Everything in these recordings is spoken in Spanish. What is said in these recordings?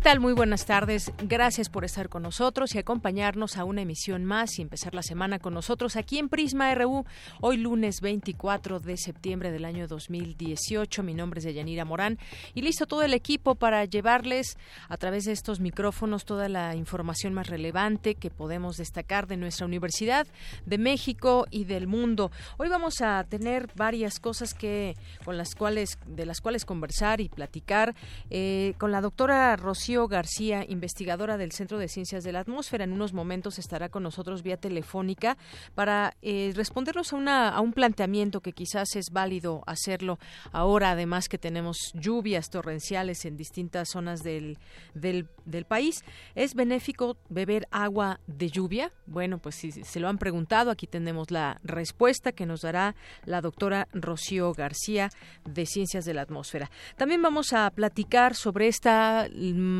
Tal? Muy buenas tardes. Gracias por estar con nosotros y acompañarnos a una emisión más y empezar la semana con nosotros aquí en Prisma RU. Hoy lunes 24 de septiembre del año 2018. Mi nombre es Deyanira Morán y listo todo el equipo para llevarles a través de estos micrófonos toda la información más relevante que podemos destacar de nuestra Universidad de México y del mundo. Hoy vamos a tener varias cosas que con las cuales de las cuales conversar y platicar eh, con la doctora Rosa Rocío García, investigadora del Centro de Ciencias de la Atmósfera. En unos momentos estará con nosotros vía telefónica para eh, respondernos a, una, un planteamiento que quizás es válido hacerlo ahora, además que tenemos lluvias torrenciales en distintas zonas del, del, del país. ¿Es benéfico beber agua de lluvia? Bueno, pues si se lo han preguntado, aquí tenemos la respuesta que nos dará la doctora Rocío García de Ciencias de la Atmósfera. También vamos a platicar sobre esta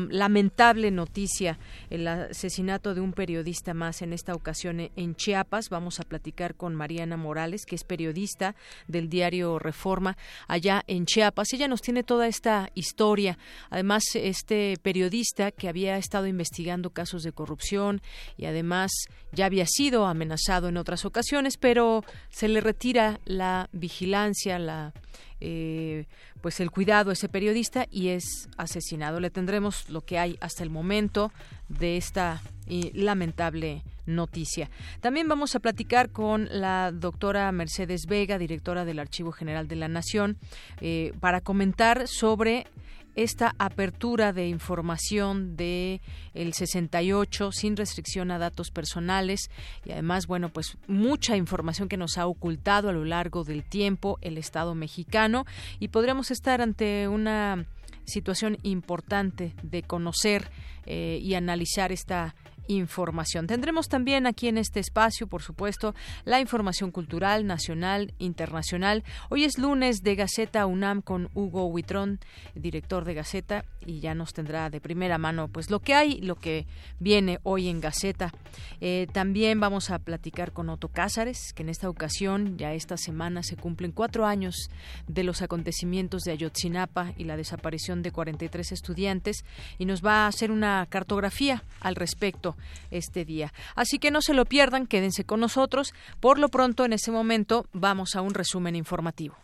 Mm, lamentable noticia, el asesinato de un periodista más, en esta ocasión en Chiapas. Vamos a platicar con Mariana Morales, que es periodista del diario Reforma, allá en Chiapas. Ella nos tiene toda esta historia. Además, este periodista que había estado investigando casos de corrupción y además ya había sido amenazado en otras ocasiones, pero se le retira la vigilancia, la eh, pues el cuidado a ese periodista y es asesinado. Le tendremos lo que hay hasta el momento de esta eh, lamentable noticia. También vamos a platicar con la doctora Mercedes Vega, directora del Archivo General de la Nación, eh, para comentar sobre esta apertura de información de el 68 sin restricción a datos personales y además bueno pues mucha información que nos ha ocultado a lo largo del tiempo el Estado mexicano y podríamos estar ante una situación importante de conocer eh, y analizar esta información. Tendremos también aquí en este espacio, por supuesto, la información cultural, nacional, internacional. Hoy es lunes de Gaceta UNAM con Hugo Huitrón, director de Gaceta, y ya nos tendrá de primera mano pues lo que hay, lo que viene hoy en Gaceta. Eh, también vamos a platicar con Otto Cázares, que en esta ocasión, ya esta semana, se cumplen cuatro años de los acontecimientos de Ayotzinapa y la desaparición de 43 estudiantes, y nos va a hacer una cartografía al respecto este día. Así que no se lo pierdan, quédense con nosotros. Por lo pronto, en ese momento, vamos a un resumen informativo.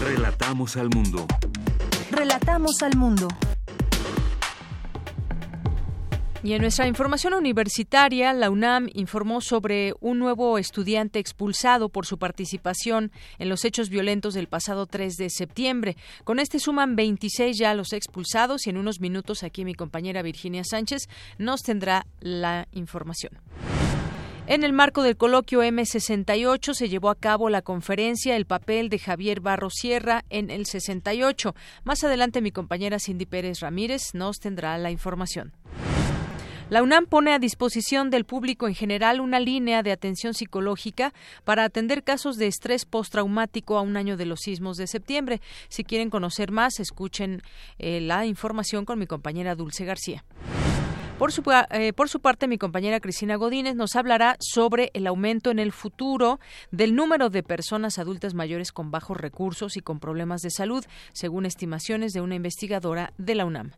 Relatamos al mundo. Relatamos al mundo. Y en nuestra información universitaria, la UNAM informó sobre un nuevo estudiante expulsado por su participación en los hechos violentos del pasado 3 de septiembre. Con este suman 26 ya los expulsados y en unos minutos aquí mi compañera Virginia Sánchez nos tendrá la información. En el marco del coloquio M68 se llevó a cabo la conferencia El papel de Javier Barro Sierra en el 68. Más adelante mi compañera Cindy Pérez Ramírez nos tendrá la información. La UNAM pone a disposición del público en general una línea de atención psicológica para atender casos de estrés postraumático a un año de los sismos de septiembre. Si quieren conocer más, escuchen eh, la información con mi compañera Dulce García. Por su, eh, por su, parte, mi compañera Cristina Godínez nos hablará sobre el aumento en el futuro del número de personas adultas mayores con bajos recursos y con problemas de salud, según estimaciones de una investigadora de la UNAM.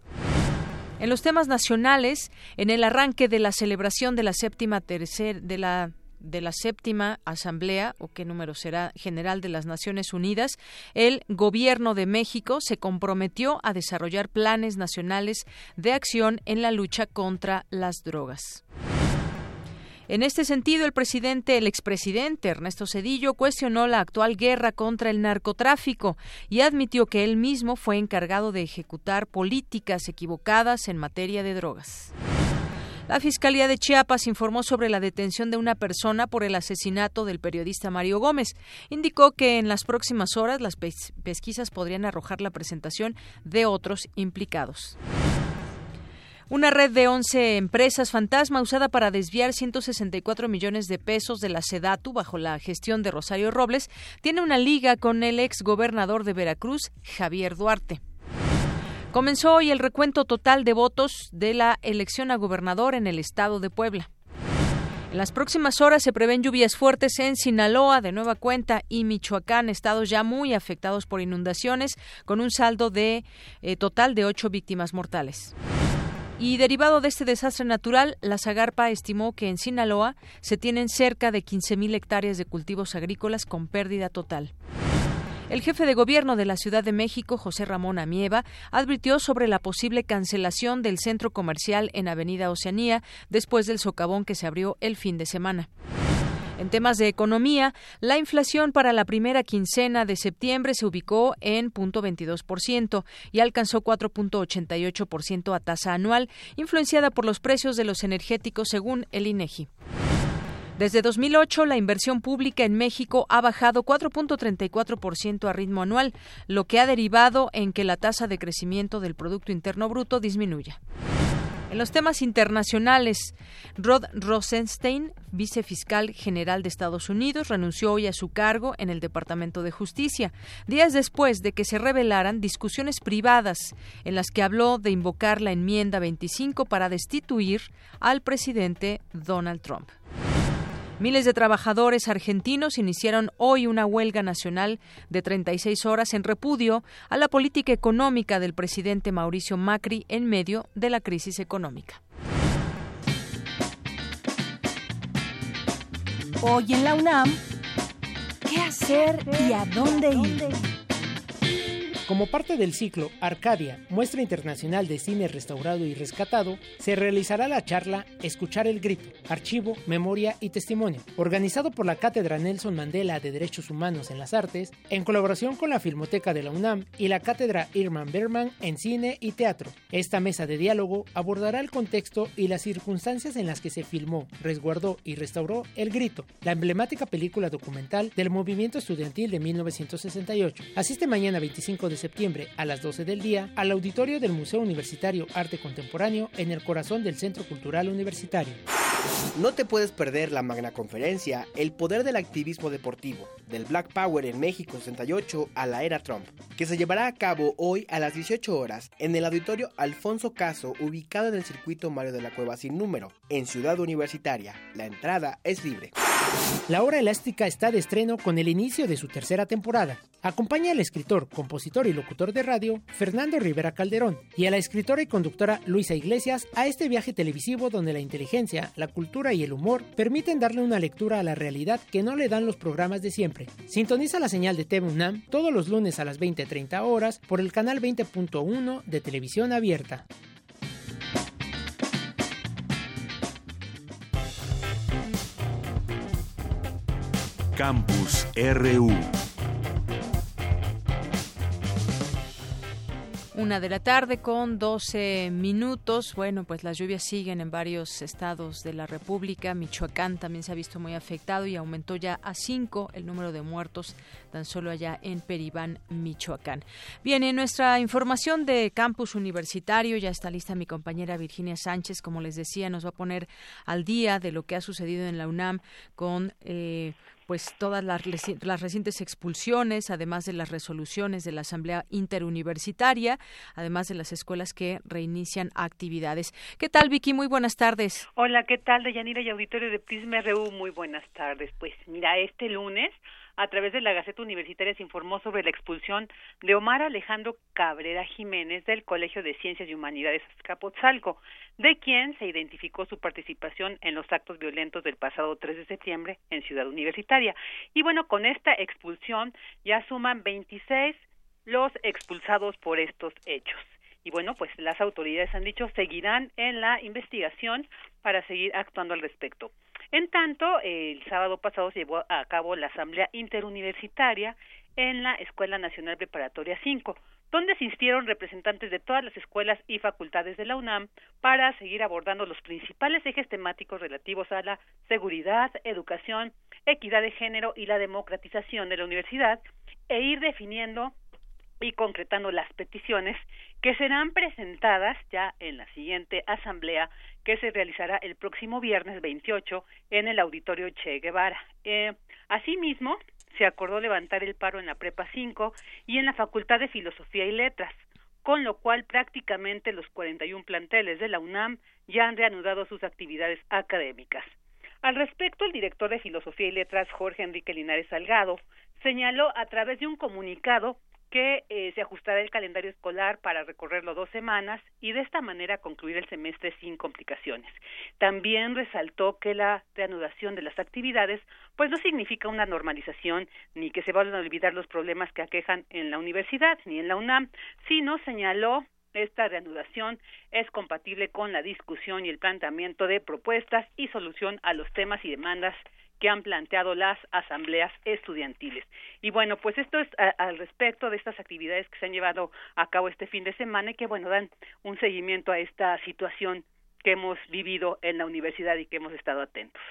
En los temas nacionales, en el arranque de la celebración de la séptima de la de la séptima asamblea o qué número será general de las Naciones Unidas, el gobierno de México se comprometió a desarrollar planes nacionales de acción en la lucha contra las drogas. En este sentido, el presidente, el expresidente Ernesto Cedillo cuestionó la actual guerra contra el narcotráfico y admitió que él mismo fue encargado de ejecutar políticas equivocadas en materia de drogas. La Fiscalía de Chiapas informó sobre la detención de una persona por el asesinato del periodista Mario Gómez. Indicó que en las próximas horas las pesquisas podrían arrojar la presentación de otros implicados. Una red de 11 empresas fantasma usada para desviar 164 millones de pesos de la SEDATU bajo la gestión de Rosario Robles tiene una liga con el ex gobernador de Veracruz, Javier Duarte. Comenzó hoy el recuento total de votos de la elección a gobernador en el estado de Puebla. En las próximas horas se prevén lluvias fuertes en Sinaloa, de nueva cuenta, y Michoacán, estados ya muy afectados por inundaciones, con un saldo de eh, total de ocho víctimas mortales. Y derivado de este desastre natural, la Zagarpa estimó que en Sinaloa se tienen cerca de 15.000 hectáreas de cultivos agrícolas con pérdida total. El jefe de gobierno de la Ciudad de México, José Ramón Amieva, advirtió sobre la posible cancelación del centro comercial en Avenida Oceanía después del socavón que se abrió el fin de semana. En temas de economía, la inflación para la primera quincena de septiembre se ubicó en 0.22% y alcanzó 4.88% a tasa anual, influenciada por los precios de los energéticos según el INEGI. Desde 2008, la inversión pública en México ha bajado 4.34% a ritmo anual, lo que ha derivado en que la tasa de crecimiento del Producto Interno Bruto disminuya. En los temas internacionales, Rod Rosenstein, vicefiscal general de Estados Unidos, renunció hoy a su cargo en el Departamento de Justicia, días después de que se revelaran discusiones privadas en las que habló de invocar la enmienda 25 para destituir al presidente Donald Trump. Miles de trabajadores argentinos iniciaron hoy una huelga nacional de 36 horas en repudio a la política económica del presidente Mauricio Macri en medio de la crisis económica. Hoy en la UNAM, ¿qué hacer y a dónde ir? Como parte del ciclo Arcadia, muestra internacional de cine restaurado y rescatado, se realizará la charla Escuchar el Grito, Archivo, Memoria y Testimonio, organizado por la Cátedra Nelson Mandela de Derechos Humanos en las Artes, en colaboración con la Filmoteca de la UNAM y la Cátedra Irman Berman en Cine y Teatro. Esta mesa de diálogo abordará el contexto y las circunstancias en las que se filmó, resguardó y restauró El Grito, la emblemática película documental del movimiento estudiantil de 1968. Asiste mañana 25 de septiembre a las 12 del día al auditorio del Museo Universitario Arte Contemporáneo en el corazón del Centro Cultural Universitario. No te puedes perder la magna conferencia El poder del activismo deportivo, del Black Power en México 68 a la era Trump, que se llevará a cabo hoy a las 18 horas en el auditorio Alfonso Caso, ubicado en el circuito Mario de la Cueva sin número, en Ciudad Universitaria. La entrada es libre. La hora elástica está de estreno con el inicio de su tercera temporada. Acompaña al escritor, compositor y locutor de radio Fernando Rivera Calderón y a la escritora y conductora Luisa Iglesias a este viaje televisivo donde la inteligencia, la cultura y el humor permiten darle una lectura a la realidad que no le dan los programas de siempre. Sintoniza la señal de TV UNAM todos los lunes a las 20:30 horas por el canal 20.1 de televisión abierta. Campus RU Una de la tarde con 12 minutos. Bueno, pues las lluvias siguen en varios estados de la República. Michoacán también se ha visto muy afectado y aumentó ya a 5 el número de muertos tan solo allá en Peribán, Michoacán. Bien, en nuestra información de campus universitario ya está lista mi compañera Virginia Sánchez. Como les decía, nos va a poner al día de lo que ha sucedido en la UNAM con eh, pues todas las, las, recientes expulsiones, además de las resoluciones de la Asamblea Interuniversitaria, además de las escuelas que reinician actividades. ¿Qué tal, Vicky? Muy buenas tardes. Hola, ¿qué tal, Deyanira y auditorio de Prisma RU? Muy buenas tardes. Pues mira, este lunes a través de la Gaceta Universitaria se informó sobre la expulsión de Omar Alejandro Cabrera Jiménez del Colegio de Ciencias y Humanidades Azcapotzalco, de quien se identificó su participación en los actos violentos del pasado 3 de septiembre en Ciudad Universitaria. Y bueno, con esta expulsión ya suman 26 los expulsados por estos hechos. Y bueno, pues las autoridades han dicho seguirán en la investigación para seguir actuando al respecto. En tanto, el sábado pasado se llevó a cabo la Asamblea Interuniversitaria en la Escuela Nacional Preparatoria 5, donde asistieron representantes de todas las escuelas y facultades de la UNAM para seguir abordando los principales ejes temáticos relativos a la seguridad, educación, equidad de género y la democratización de la universidad e ir definiendo y concretando las peticiones que serán presentadas ya en la siguiente asamblea que se realizará el próximo viernes 28 en el auditorio Che Guevara. Eh, asimismo, se acordó levantar el paro en la Prepa 5 y en la Facultad de Filosofía y Letras, con lo cual prácticamente los 41 planteles de la UNAM ya han reanudado sus actividades académicas. Al respecto, el director de Filosofía y Letras, Jorge Enrique Linares Salgado, señaló a través de un comunicado que eh, se ajustará el calendario escolar para recorrerlo dos semanas y de esta manera concluir el semestre sin complicaciones. También resaltó que la reanudación de las actividades pues no significa una normalización ni que se van a olvidar los problemas que aquejan en la universidad ni en la UNAM, sino señaló esta reanudación es compatible con la discusión y el planteamiento de propuestas y solución a los temas y demandas que han planteado las asambleas estudiantiles. Y bueno, pues esto es al respecto de estas actividades que se han llevado a cabo este fin de semana y que bueno, dan un seguimiento a esta situación que hemos vivido en la universidad y que hemos estado atentos.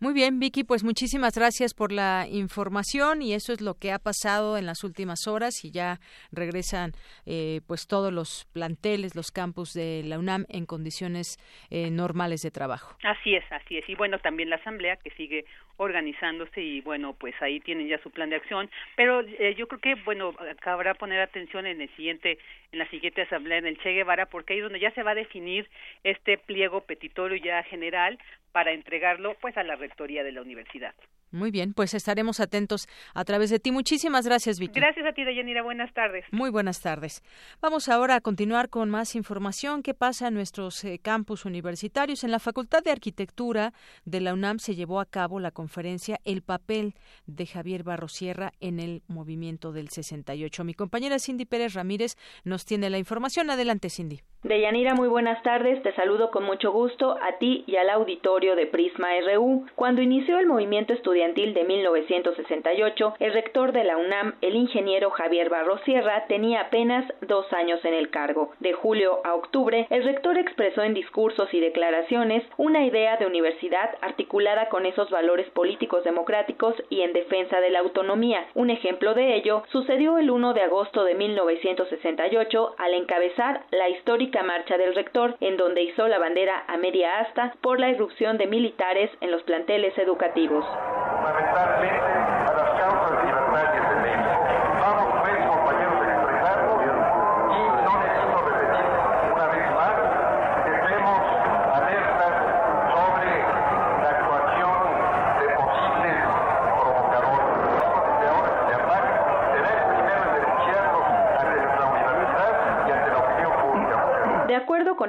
Muy bien, Vicky, pues muchísimas gracias por la información y eso es lo que ha pasado en las últimas horas y ya regresan eh, pues todos los planteles, los campus de la UNAM en condiciones eh, normales de trabajo. Así es, así es. Y bueno, también la asamblea que sigue organizándose y bueno, pues ahí tienen ya su plan de acción, pero eh, yo creo que bueno, cabrá poner atención en el siguiente en la siguiente asamblea en el Che Guevara porque ahí es donde ya se va a definir este pliego petitorio ya general para entregarlo pues a la rectoría de la universidad. Muy bien, pues estaremos atentos a través de ti. Muchísimas gracias, Vicky. Gracias a ti, Dayanira. Buenas tardes. Muy buenas tardes. Vamos ahora a continuar con más información. ¿Qué pasa en nuestros eh, campus universitarios? En la Facultad de Arquitectura de la UNAM se llevó a cabo la conferencia El papel de Javier Barrosierra en el movimiento del 68. Mi compañera Cindy Pérez Ramírez nos tiene la información. Adelante, Cindy. Deyanira, muy buenas tardes. Te saludo con mucho gusto a ti y al auditorio de Prisma RU. Cuando inició el movimiento estudiantil de 1968, el rector de la UNAM, el ingeniero Javier Barro Sierra, tenía apenas dos años en el cargo. De julio a octubre, el rector expresó en discursos y declaraciones una idea de universidad articulada con esos valores políticos democráticos y en defensa de la autonomía. Un ejemplo de ello sucedió el 1 de agosto de 1968 al encabezar la histórica marcha del rector, en donde hizo la bandera a media asta por la irrupción de militares en los planteles educativos fundamentalmente a las causas libertarias de México. Vamos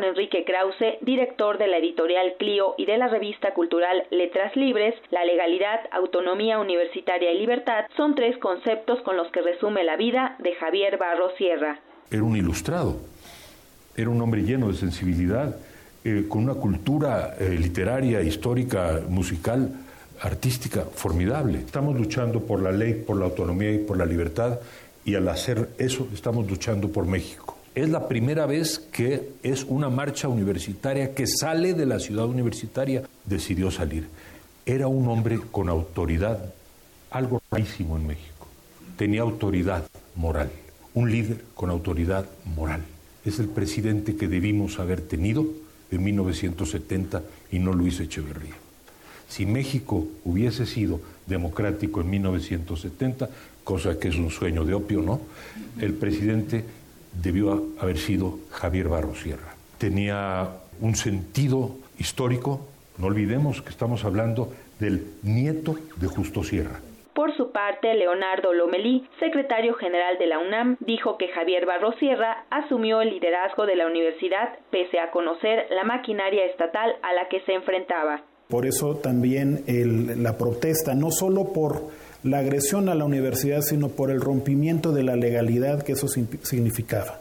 Enrique Krause, director de la editorial Clio y de la revista cultural Letras Libres, la legalidad, autonomía universitaria y libertad son tres conceptos con los que resume la vida de Javier Barro Sierra. Era un ilustrado, era un hombre lleno de sensibilidad, eh, con una cultura eh, literaria, histórica, musical, artística formidable. Estamos luchando por la ley, por la autonomía y por la libertad y al hacer eso estamos luchando por México. Es la primera vez que es una marcha universitaria que sale de la ciudad universitaria. Decidió salir. Era un hombre con autoridad, algo rarísimo en México. Tenía autoridad moral, un líder con autoridad moral. Es el presidente que debimos haber tenido en 1970 y no Luis Echeverría. Si México hubiese sido democrático en 1970, cosa que es un sueño de opio, ¿no? El presidente debió haber sido Javier Barro Sierra. Tenía un sentido histórico, no olvidemos que estamos hablando del nieto de Justo Sierra. Por su parte, Leonardo Lomelí, secretario general de la UNAM, dijo que Javier Barro Sierra asumió el liderazgo de la universidad pese a conocer la maquinaria estatal a la que se enfrentaba. Por eso también la protesta, no solo por la agresión a la universidad, sino por el rompimiento de la legalidad que eso significaba.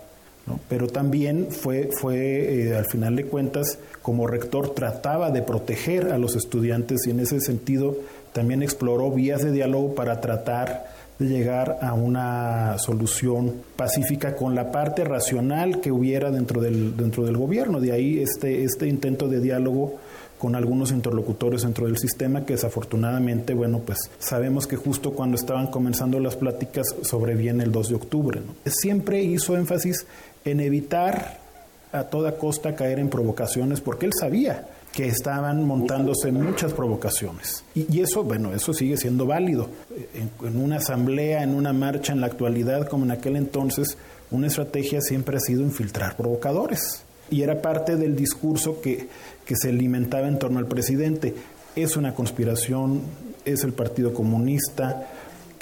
pero también fue, fue eh, al final de cuentas, como rector trataba de proteger a los estudiantes y en ese sentido también exploró vías de diálogo para tratar de llegar a una solución pacífica con la parte racional que hubiera dentro del, dentro del gobierno. De ahí este, este intento de diálogo con algunos interlocutores dentro del sistema que desafortunadamente, bueno, pues sabemos que justo cuando estaban comenzando las pláticas sobreviene el 2 de octubre. Siempre hizo énfasis en evitar a toda costa caer en provocaciones porque él sabía que estaban montándose muchas provocaciones. Y, eso, bueno, eso sigue siendo válido. En, una asamblea, en una marcha, en la actualidad, como en aquel entonces, una estrategia siempre ha sido infiltrar provocadores. Y era parte del discurso que, que se alimentaba en torno al presidente. Es una conspiración, es el Partido Comunista.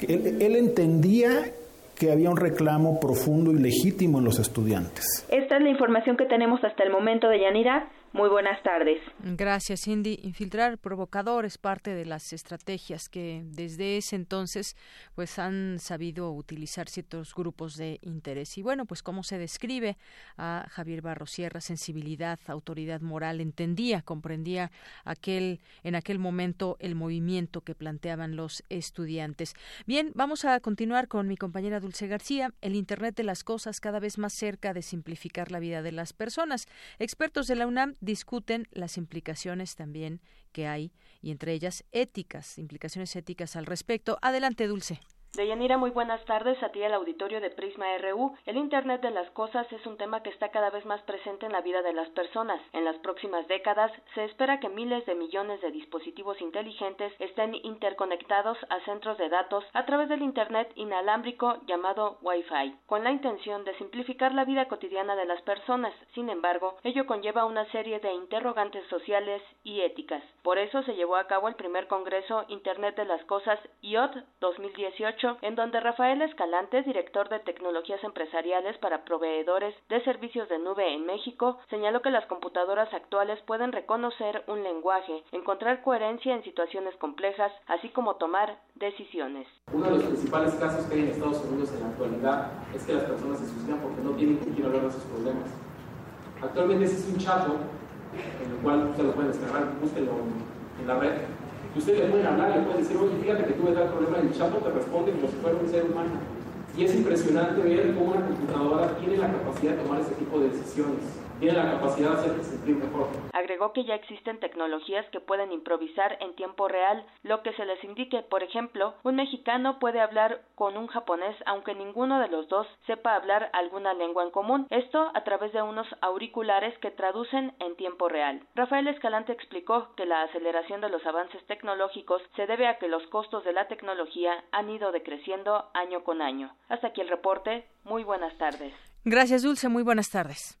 Él, él entendía que había un reclamo profundo y legítimo en los estudiantes. Esta es la información que tenemos hasta el momento de Yanira. Muy buenas tardes. Gracias, Cindy. Infiltrar provocadores parte de las estrategias que desde ese entonces pues han sabido utilizar ciertos grupos de interés. Y bueno, pues cómo se describe a Javier Barrosierra, sensibilidad, autoridad moral, entendía, comprendía aquel en aquel momento el movimiento que planteaban los estudiantes. Bien, vamos a continuar con mi compañera Dulce García, el internet de las cosas cada vez más cerca de simplificar la vida de las personas. Expertos de la UNAM discuten las implicaciones también que hay y entre ellas éticas, implicaciones éticas al respecto. Adelante, Dulce. Deyanira, muy buenas tardes a ti al auditorio de Prisma RU. El Internet de las Cosas es un tema que está cada vez más presente en la vida de las personas. En las próximas décadas se espera que miles de millones de dispositivos inteligentes estén interconectados a centros de datos a través del Internet inalámbrico llamado Wi-Fi, con la intención de simplificar la vida cotidiana de las personas. Sin embargo, ello conlleva una serie de interrogantes sociales y éticas. Por eso se llevó a cabo el primer Congreso Internet de las Cosas IOT 2018 en donde Rafael Escalante, director de tecnologías empresariales para proveedores de servicios de nube en México, señaló que las computadoras actuales pueden reconocer un lenguaje, encontrar coherencia en situaciones complejas, así como tomar decisiones. Uno de los principales casos que hay en Estados Unidos en la actualidad es que las personas se suicidan porque no tienen con quién hablar de sus problemas. Actualmente existe un chat en el cual usted lo puede descargar, búsquelo en la red, y usted le puede hablar, le puede decir, oye, fíjate que tuve tal problema, el chapo te responde como si fuera un ser humano. Y es impresionante ver cómo una computadora tiene la capacidad de tomar ese tipo de decisiones tiene la capacidad de hacerte sentir mejor. Agregó que ya existen tecnologías que pueden improvisar en tiempo real lo que se les indique. Por ejemplo, un mexicano puede hablar con un japonés aunque ninguno de los dos sepa hablar alguna lengua en común. Esto a través de unos auriculares que traducen en tiempo real. Rafael Escalante explicó que la aceleración de los avances tecnológicos se debe a que los costos de la tecnología han ido decreciendo año con año. Hasta aquí el reporte. Muy buenas tardes. Gracias, Dulce. Muy buenas tardes.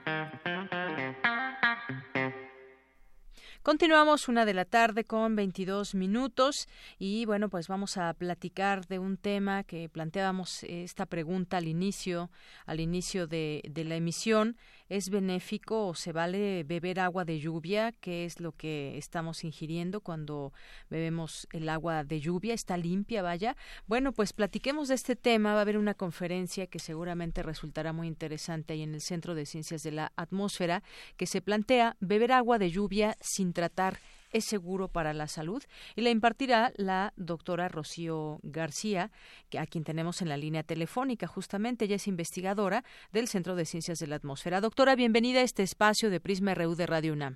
Continuamos una de la tarde con 22 minutos y bueno, pues vamos a platicar de un tema que planteábamos esta pregunta al inicio, al inicio de, de la emisión ¿Es benéfico o se vale beber agua de lluvia? ¿Qué es lo que estamos ingiriendo cuando bebemos el agua de lluvia? ¿Está limpia, vaya? Bueno, pues platiquemos de este tema. Va a haber una conferencia que seguramente resultará muy interesante ahí en el Centro de Ciencias de la Atmósfera que se plantea beber agua de lluvia sin tratar es seguro para la salud y la impartirá la doctora Rocío García, a quien tenemos en la línea telefónica. Justamente ella es investigadora del Centro de Ciencias de la Atmósfera. Doctora, bienvenida a este espacio de Prisma RU de Radio UNAM.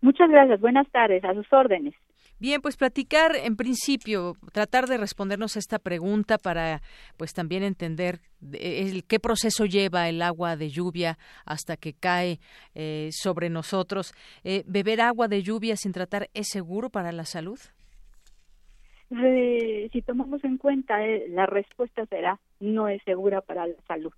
Muchas gracias. Buenas tardes. A sus órdenes. Bien, pues platicar en principio, tratar de respondernos esta pregunta para pues también entender el, qué proceso lleva el agua de lluvia hasta que cae eh, sobre nosotros. Eh, ¿Beber agua de lluvia sin tratar es seguro para la salud? si tomamos en cuenta, eh, la respuesta será no es segura para la salud.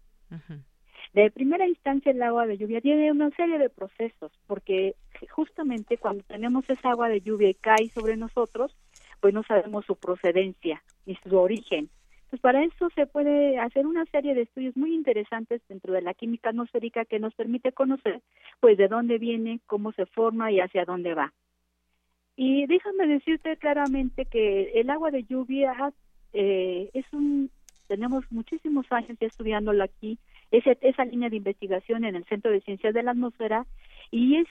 De primera instancia, el agua de lluvia tiene una serie de procesos, porque justamente cuando tenemos esa agua de lluvia y cae sobre nosotros, pues no sabemos su procedencia ni su origen. Pues para eso se puede hacer una serie de estudios muy interesantes dentro de la química atmosférica que nos permite conocer pues de dónde viene, cómo se forma y hacia dónde va. Y déjame decirte claramente que el agua de lluvia eh, es un, tenemos muchísimos años ya estudiándolo aquí, ese, esa línea de investigación en el Centro de Ciencias de la Atmósfera, y es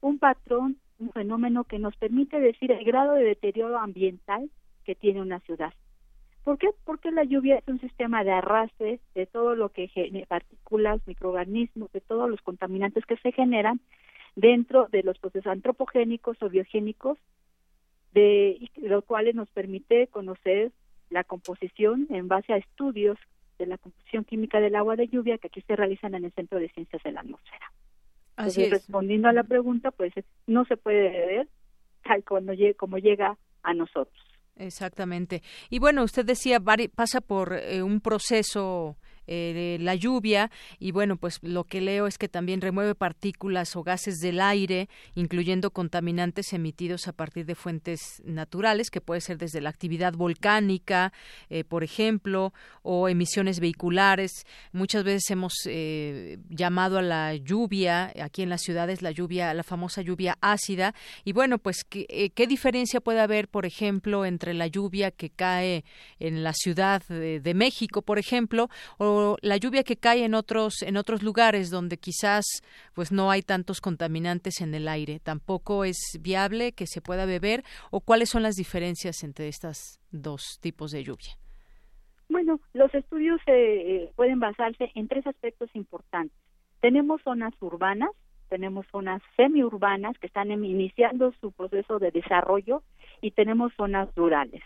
un patrón, un fenómeno que nos permite decir el grado de deterioro ambiental que tiene una ciudad. ¿Por qué? Porque la lluvia es un sistema de arrastre de todo lo que partículas, microorganismos, de todos los contaminantes que se generan dentro de los procesos antropogénicos o biogénicos, de los cuales nos permite conocer la composición en base a estudios de la composición química del agua de lluvia que aquí se realizan en el Centro de Ciencias de la Atmósfera. Así es. Respondiendo a la pregunta, pues no se puede ver tal cuando como llega a nosotros. Exactamente. Y bueno, usted decía, pasa por eh, un proceso eh, la lluvia y bueno, pues lo que leo es que también remueve partículas o gases del aire, incluyendo contaminantes emitidos a partir de fuentes naturales, que puede ser desde la actividad volcánica, eh, por ejemplo, o emisiones vehiculares. Muchas veces hemos eh, llamado a la lluvia, aquí en las ciudades, la lluvia, la famosa lluvia ácida. Y bueno, pues, ¿qué, qué diferencia puede haber, por ejemplo, entre la lluvia que cae en la Ciudad de, de México, por ejemplo, o la lluvia que cae en otros en otros lugares donde quizás pues no hay tantos contaminantes en el aire tampoco es viable que se pueda beber o cuáles son las diferencias entre estos dos tipos de lluvia bueno los estudios eh, pueden basarse en tres aspectos importantes. Tenemos zonas urbanas tenemos zonas semiurbanas que están iniciando su proceso de desarrollo y tenemos zonas rurales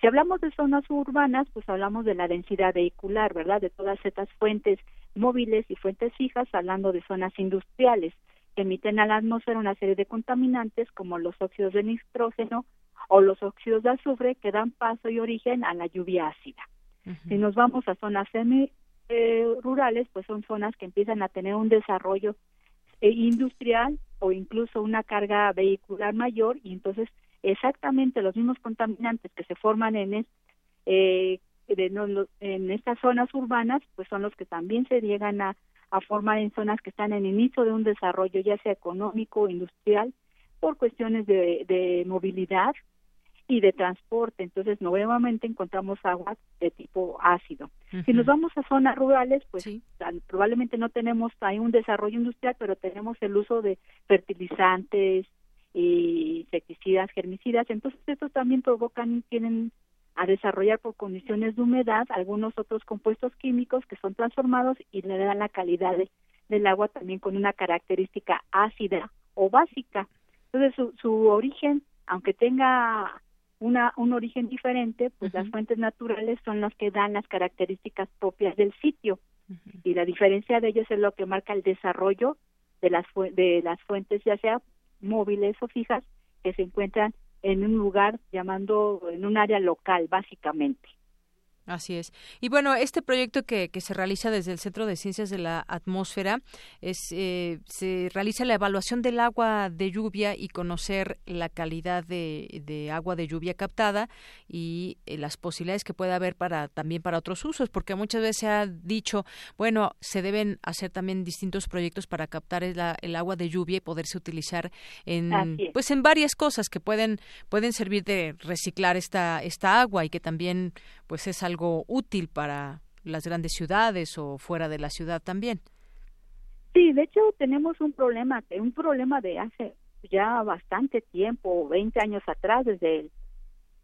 si hablamos de zonas urbanas, pues hablamos de la densidad vehicular, ¿verdad? De todas estas fuentes móviles y fuentes fijas, hablando de zonas industriales que emiten a la atmósfera una serie de contaminantes como los óxidos de nitrógeno o los óxidos de azufre que dan paso y origen a la lluvia ácida. Si nos vamos a zonas semi eh, rurales, pues son zonas que empiezan a tener un desarrollo eh, industrial o incluso una carga vehicular mayor y entonces exactamente los mismos contaminantes que se forman en, eh, en estas zonas urbanas, pues son los que también se llegan a, formar en zonas que están en inicio de un desarrollo, ya sea económico o industrial, por cuestiones de, movilidad y de transporte. Entonces, nuevamente encontramos agua de tipo ácido. Si nos vamos a zonas rurales, pues probablemente no tenemos ahí un desarrollo industrial, pero tenemos el uso de fertilizantes, y insecticidas, germicidas. Entonces, estos también provocan, tienen a desarrollar por condiciones de humedad algunos otros compuestos químicos que son transformados y le dan la calidad del agua también con una característica ácida o básica. Entonces, su, su origen, aunque tenga una, un origen diferente, pues las fuentes naturales son las que dan las características propias del sitio. Y la diferencia de ellos es lo que marca el desarrollo de las, de las fuentes, ya sea móviles o fijas que se encuentran en un lugar llamando en un área local básicamente. Así es. Y bueno, este proyecto que, que, se realiza desde el Centro de Ciencias de la Atmósfera es eh, se realiza la evaluación del agua de lluvia y conocer la calidad de, de agua de lluvia captada y eh, las posibilidades que puede haber para también para otros usos, porque muchas veces se ha dicho, bueno, se deben hacer también distintos proyectos para captar el, el agua de lluvia y poderse utilizar en pues en varias cosas que pueden pueden servir de reciclar esta esta agua y que también pues es algo útil para las grandes ciudades o fuera de la ciudad también. Sí, de hecho tenemos un problema, un problema de hace ya bastante tiempo, 20 años atrás, desde el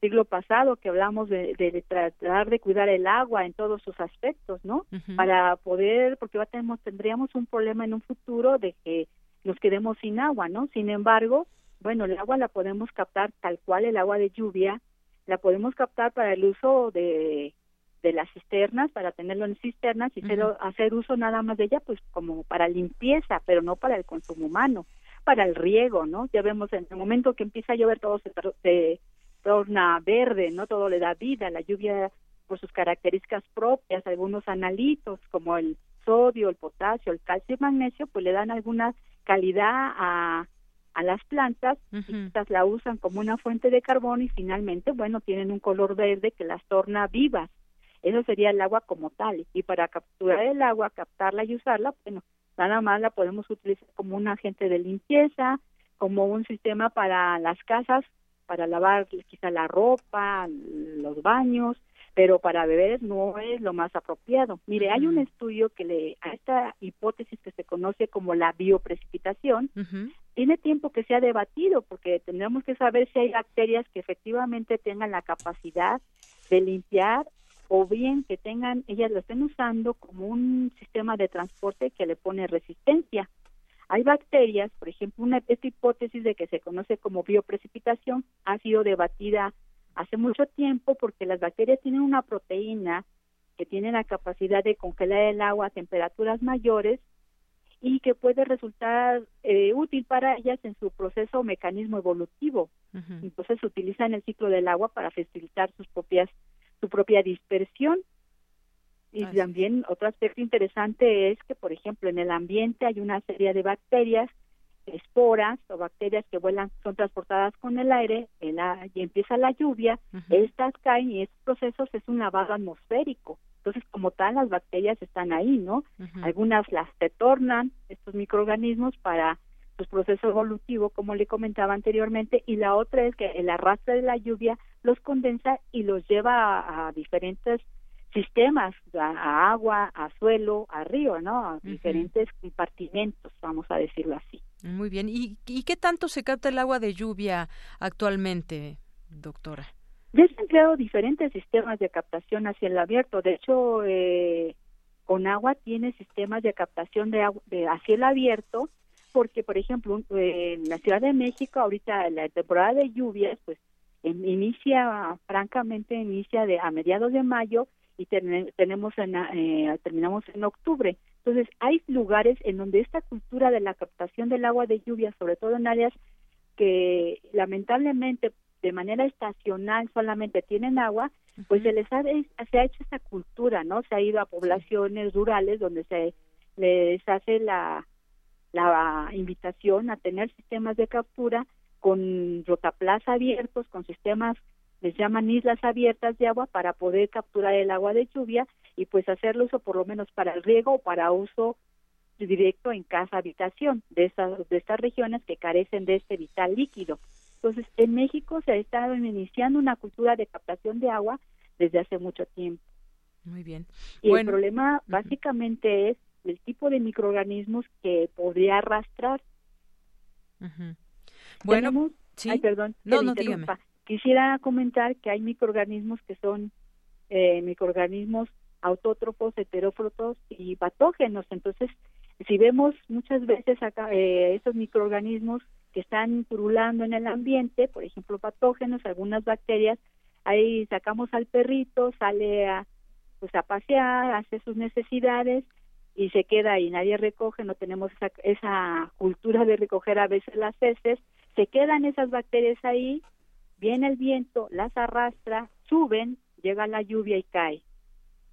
siglo pasado, que hablamos de, tratar de cuidar el agua en todos sus aspectos, ¿no? Para poder, porque ya tenemos, tendríamos un problema en un futuro de que nos quedemos sin agua, ¿no? Sin embargo, bueno, el agua la podemos captar tal cual el agua de lluvia, la podemos captar para el uso de de las cisternas para tenerlo en cisternas y hacer uso nada más de ella pues como para limpieza pero no para el consumo humano para el riego no ya vemos en el momento que empieza a llover todo se, torna verde no todo le da vida la lluvia por sus características propias algunos analitos como el sodio el potasio el calcio y magnesio pues le dan alguna calidad a a las plantas, estas la usan como una fuente de carbón y finalmente, bueno, tienen un color verde que las torna vivas Eso sería el agua como tal. Y para capturar el agua, captarla y usarla, bueno, nada más la podemos utilizar como un agente de limpieza, como un sistema para las casas, para lavar quizá la ropa, los baños, pero para beber no es lo más apropiado. Mire, hay un estudio que le a esta hipótesis que se conoce como la bioprecipitación, tiene tiempo que se ha debatido porque tendremos que saber si hay bacterias que efectivamente tengan la capacidad de limpiar o bien que tengan ellas lo estén usando como un sistema de transporte que le pone resistencia. Hay bacterias, por ejemplo, una esta hipótesis de que se conoce como bioprecipitación ha sido debatida hace mucho tiempo porque las bacterias tienen una proteína que tiene la capacidad de congelar el agua a temperaturas mayores y que puede resultar eh, útil para ellas en su proceso o mecanismo evolutivo. Entonces se utiliza en el ciclo del agua para facilitar sus propias su propia dispersión. Y también otro aspecto interesante es que, por ejemplo, en el ambiente hay una serie de bacterias esporas o bacterias que vuelan son transportadas con el aire y empieza la lluvia, estas caen y estos procesos es un lavado atmosférico. Entonces, como tal, las bacterias están ahí, ¿no? Algunas las retornan, estos microorganismos, para su proceso evolutivo, como le comentaba anteriormente, y la otra es que el arrastre de la lluvia los condensa y los lleva a diferentes sistemas, a, agua, a suelo, a río, ¿no? A diferentes compartimentos, vamos a decirlo así. Muy bien. ¿Y, ¿Y qué tanto se capta el agua de lluvia actualmente, doctora? Ya se han creado diferentes sistemas de captación hacia el abierto. De hecho, eh, con agua tiene sistemas de captación de, agua, de hacia el abierto, porque, por ejemplo, en la Ciudad de México, ahorita la temporada de lluvias, pues inicia, francamente, inicia de a mediados de mayo y tenemos en, eh, terminamos en octubre. Entonces, hay lugares en donde esta cultura de la captación del agua de lluvia, sobre todo en áreas que lamentablemente de manera estacional solamente tienen agua, pues se les ha, se ha hecho esa cultura, ¿no? Se ha ido a poblaciones rurales donde se les hace la, la invitación a tener sistemas de captura con rotaplas abiertos, con sistemas les llaman islas abiertas de agua para poder capturar el agua de lluvia y pues hacerlo uso por lo menos para el riego o para uso directo en casa habitación de estas de estas regiones que carecen de este vital líquido. Entonces, en México se ha estado iniciando una cultura de captación de agua desde hace mucho tiempo. Muy bien. Y el problema básicamente es el tipo de microorganismos que podría arrastrar. Bueno, sí. Ay, perdón. No, no, dígame. Quisiera comentar que hay microorganismos que son eh, microorganismos autótrofos, heterófrotos y patógenos. Entonces, si vemos muchas veces acá eh, esos microorganismos que están purulando en el ambiente, por ejemplo, patógenos, algunas bacterias, ahí sacamos al perrito, sale a pues a pasear, hace sus necesidades y se queda ahí, nadie recoge, no tenemos esa, esa cultura de recoger a veces las heces, se quedan esas bacterias ahí viene el viento, las arrastra, suben, llega la lluvia y cae.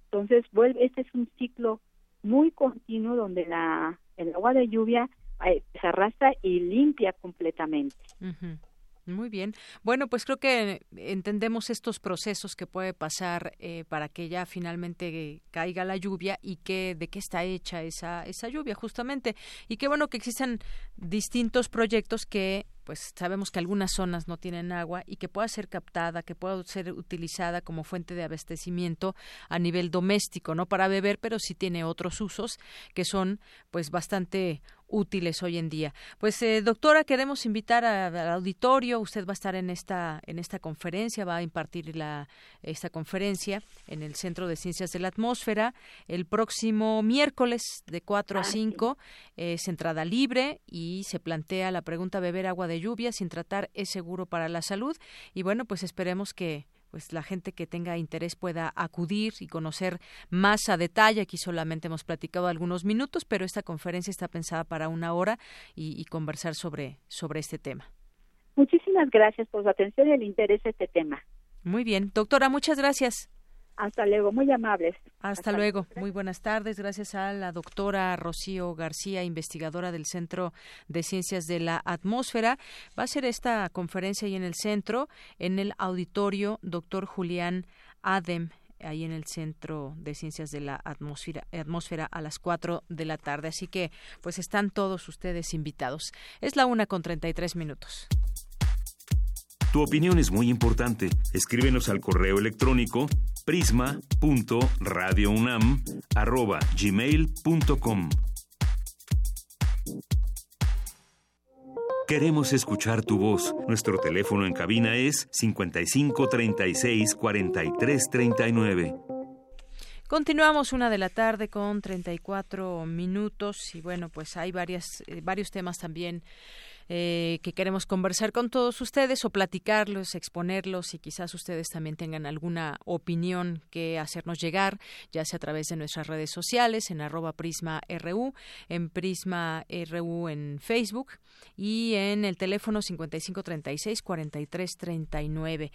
Entonces, vuelve, este es un ciclo muy continuo donde la, el agua de lluvia eh, se arrastra y limpia completamente. Muy bien. Bueno, pues creo que entendemos estos procesos que puede pasar eh, para que ya finalmente caiga la lluvia y que de qué está hecha esa esa lluvia justamente y qué bueno que existen distintos proyectos que pues sabemos que algunas zonas no tienen agua y que pueda ser captada, que pueda ser utilizada como fuente de abastecimiento a nivel doméstico, no para beber, pero sí tiene otros usos que son pues bastante útiles hoy en día. Pues eh, doctora, queremos invitar al auditorio, usted va a estar en esta en esta conferencia, va a impartir la esta conferencia en el Centro de Ciencias de la Atmósfera el próximo miércoles de 4 a 5, ah, es entrada libre y se plantea la pregunta beber agua de lluvia sin tratar es seguro para la salud y bueno, pues esperemos que pues la gente que tenga interés pueda acudir y conocer más a detalle. Aquí solamente hemos platicado algunos minutos, pero esta conferencia está pensada para una hora y, conversar sobre, sobre este tema. Muchísimas gracias por su atención y el interés a este tema. Muy bien. Doctora, muchas gracias. Hasta luego, muy amables. Hasta, luego. Muy buenas tardes. Gracias a la doctora Rocío García, investigadora del Centro de Ciencias de la Atmósfera. Va a ser esta conferencia ahí en el centro, en el auditorio doctor Julián Adem ahí en el Centro de Ciencias de la Atmósfera, atmósfera a las 4 de la tarde. Así que, pues están todos ustedes invitados. Es la una con 33 minutos. Tu opinión es muy importante. Escríbenos al correo electrónico prisma.radiounam@gmail.com. Queremos escuchar tu voz. Nuestro teléfono en cabina es 55 36 43 39. Continuamos una de la tarde con 34 minutos y bueno, pues hay varias, eh, varios temas también eh, que queremos conversar con todos ustedes o platicarlos, exponerlos y quizás ustedes también tengan alguna opinión que hacernos llegar, ya sea a través de nuestras redes sociales, en arroba Prisma RU, en Prisma RU en Facebook y en el teléfono 5536-4339.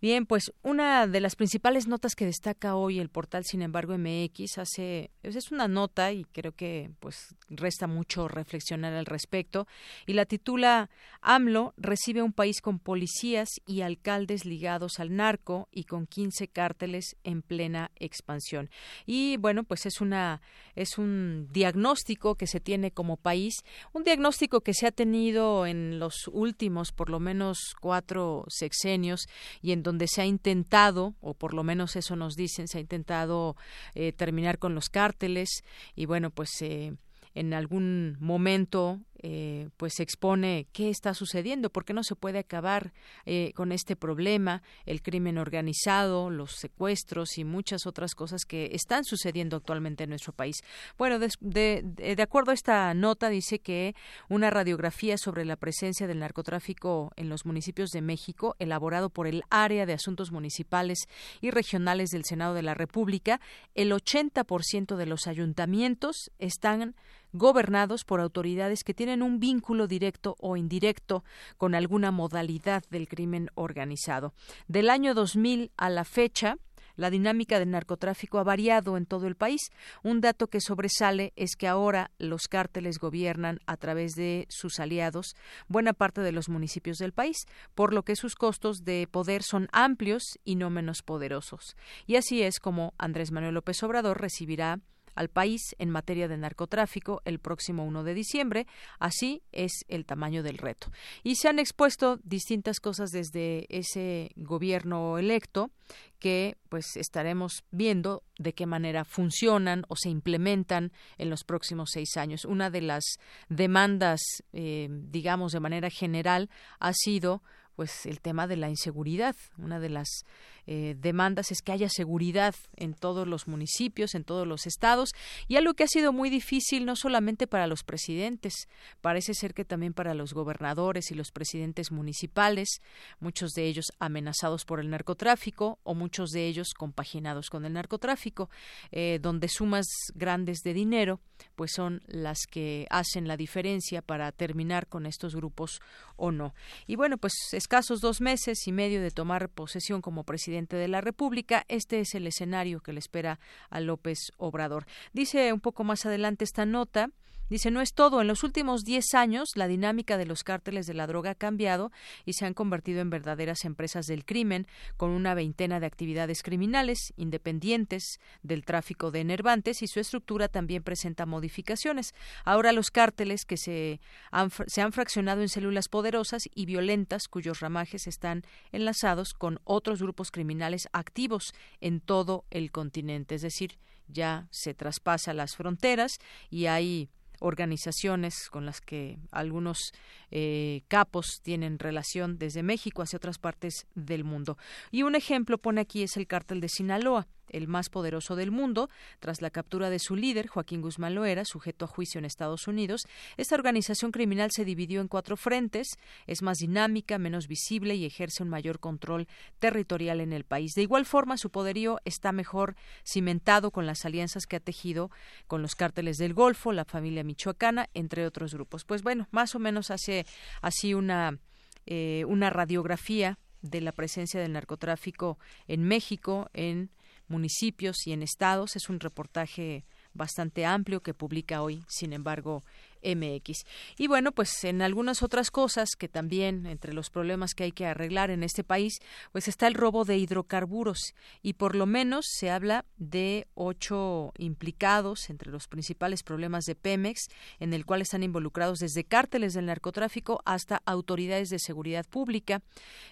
Bien, pues una de las principales notas que destaca hoy el portal, sin embargo, MX hace, es una nota y creo que pues resta mucho reflexionar al respecto y la titula AMLO recibe un país con policías y alcaldes ligados al narco y con 15 cárteles en plena expansión. Y bueno, pues es una es un diagnóstico que se tiene como país, un diagnóstico que se ha tenido en los últimos por lo menos cuatro sexenios y en donde se ha intentado, o por lo menos eso nos dicen, se ha intentado eh, terminar con los cárteles y bueno, pues eh, en algún momento eh, pues expone qué está sucediendo, por qué no se puede acabar eh, con este problema, el crimen organizado, los secuestros y muchas otras cosas que están sucediendo actualmente en nuestro país. Bueno, de, de, acuerdo a esta nota dice que una radiografía sobre la presencia del narcotráfico en los municipios de México, elaborado por el área de asuntos municipales y regionales del Senado de la República, el 80% de los ayuntamientos están gobernados por autoridades que tienen un vínculo directo o indirecto con alguna modalidad del crimen organizado. Del año 2000 a la fecha, la dinámica del narcotráfico ha variado en todo el país. Un dato que sobresale es que ahora los cárteles gobiernan a través de sus aliados buena parte de los municipios del país, por lo que sus costos de poder son amplios y no menos poderosos. Y así es como Andrés Manuel López Obrador recibirá al país en materia de narcotráfico el próximo 1 de diciembre. Así es el tamaño del reto. Y se han expuesto distintas cosas desde ese gobierno electo que pues estaremos viendo de qué manera funcionan o se implementan en los próximos seis años. Una de las demandas, eh, digamos de manera general, ha sido pues el tema de la inseguridad. Una de las eh, demandas es que haya seguridad en todos los municipios, en todos los estados, y algo que ha sido muy difícil no solamente para los presidentes, parece ser que también para los gobernadores y los presidentes municipales, muchos de ellos amenazados por el narcotráfico o muchos de ellos compaginados con el narcotráfico, eh, donde sumas grandes de dinero pues son las que hacen la diferencia para terminar con estos grupos o no. Y bueno, pues escasos dos meses y medio de tomar posesión como presidente de la República. Este es el escenario que le espera a López Obrador. Dice un poco más adelante esta nota Dice, no es todo. En los últimos 10 años, la dinámica de los cárteles de la droga ha cambiado y se han convertido en verdaderas empresas del crimen, con una veintena de actividades criminales independientes del tráfico de enervantes y su estructura también presenta modificaciones. Ahora los cárteles que se han, se han fraccionado en células poderosas y violentas cuyos ramajes están enlazados con otros grupos criminales activos en todo el continente. Es decir, ya se traspasa las fronteras y hay organizaciones con las que algunos eh, capos tienen relación desde México hacia otras partes del mundo. Y un ejemplo pone aquí es el cártel de Sinaloa el más poderoso del mundo, tras la captura de su líder, Joaquín Guzmán Loera, sujeto a juicio en Estados Unidos. Esta organización criminal se dividió en cuatro frentes, es más dinámica, menos visible y ejerce un mayor control territorial en el país. De igual forma, su poderío está mejor cimentado con las alianzas que ha tejido con los cárteles del Golfo, la familia michoacana, entre otros grupos. Pues bueno, más o menos hace así una, eh, una radiografía de la presencia del narcotráfico en México, en municipios y en estados. Es un reportaje bastante amplio que publica hoy, sin embargo, MX. Y bueno, pues en algunas otras cosas que también entre los problemas que hay que arreglar en este país, pues está el robo de hidrocarburos y por lo menos se habla de ocho implicados entre los principales problemas de Pemex, en el cual están involucrados desde cárteles del narcotráfico hasta autoridades de seguridad pública.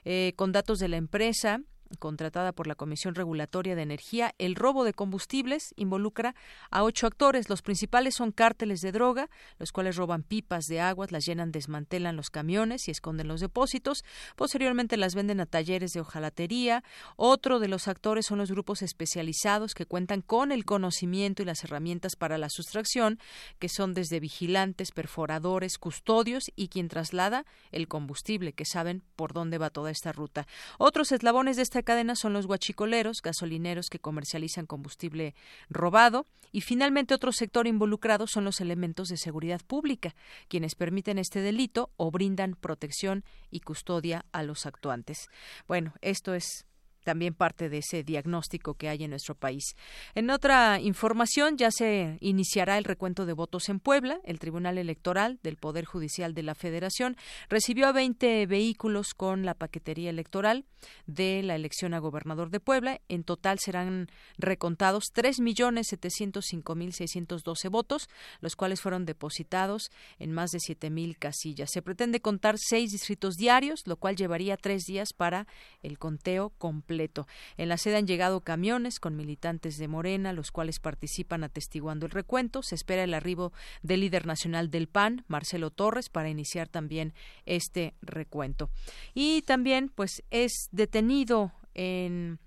Eh, con datos de la empresa, contratada por la Comisión Regulatoria de Energía, el robo de combustibles involucra a ocho actores. Los principales son cárteles de droga, los cuales roban pipas de aguas, las llenan, desmantelan los camiones y esconden los depósitos. Posteriormente las venden a talleres de hojalatería. Otro de los actores son los grupos especializados que cuentan con el conocimiento y las herramientas para la sustracción, que son desde vigilantes, perforadores, custodios y quien traslada el combustible, que saben por dónde va toda esta ruta. Otros eslabones de esta cadena son los guachicoleros, gasolineros que comercializan combustible robado y finalmente otro sector involucrado son los elementos de seguridad pública, quienes permiten este delito o brindan protección y custodia a los actuantes. Bueno, esto es también parte de ese diagnóstico que hay en nuestro país. En otra información, ya se iniciará el recuento de votos en Puebla. El Tribunal Electoral del Poder Judicial de la Federación recibió a 20 vehículos con la paquetería electoral de la elección a gobernador de Puebla. En total serán recontados 3.705.612 votos, los cuales fueron depositados en más de 7.000 casillas. Se pretende contar seis distritos diarios, lo cual llevaría tres días para el conteo completo en la sede han llegado camiones con militantes de Morena, los cuales participan atestiguando el recuento. Se espera el arribo del líder nacional del PAN, Marcelo Torres, para iniciar también este recuento. Y también, pues, es detenido en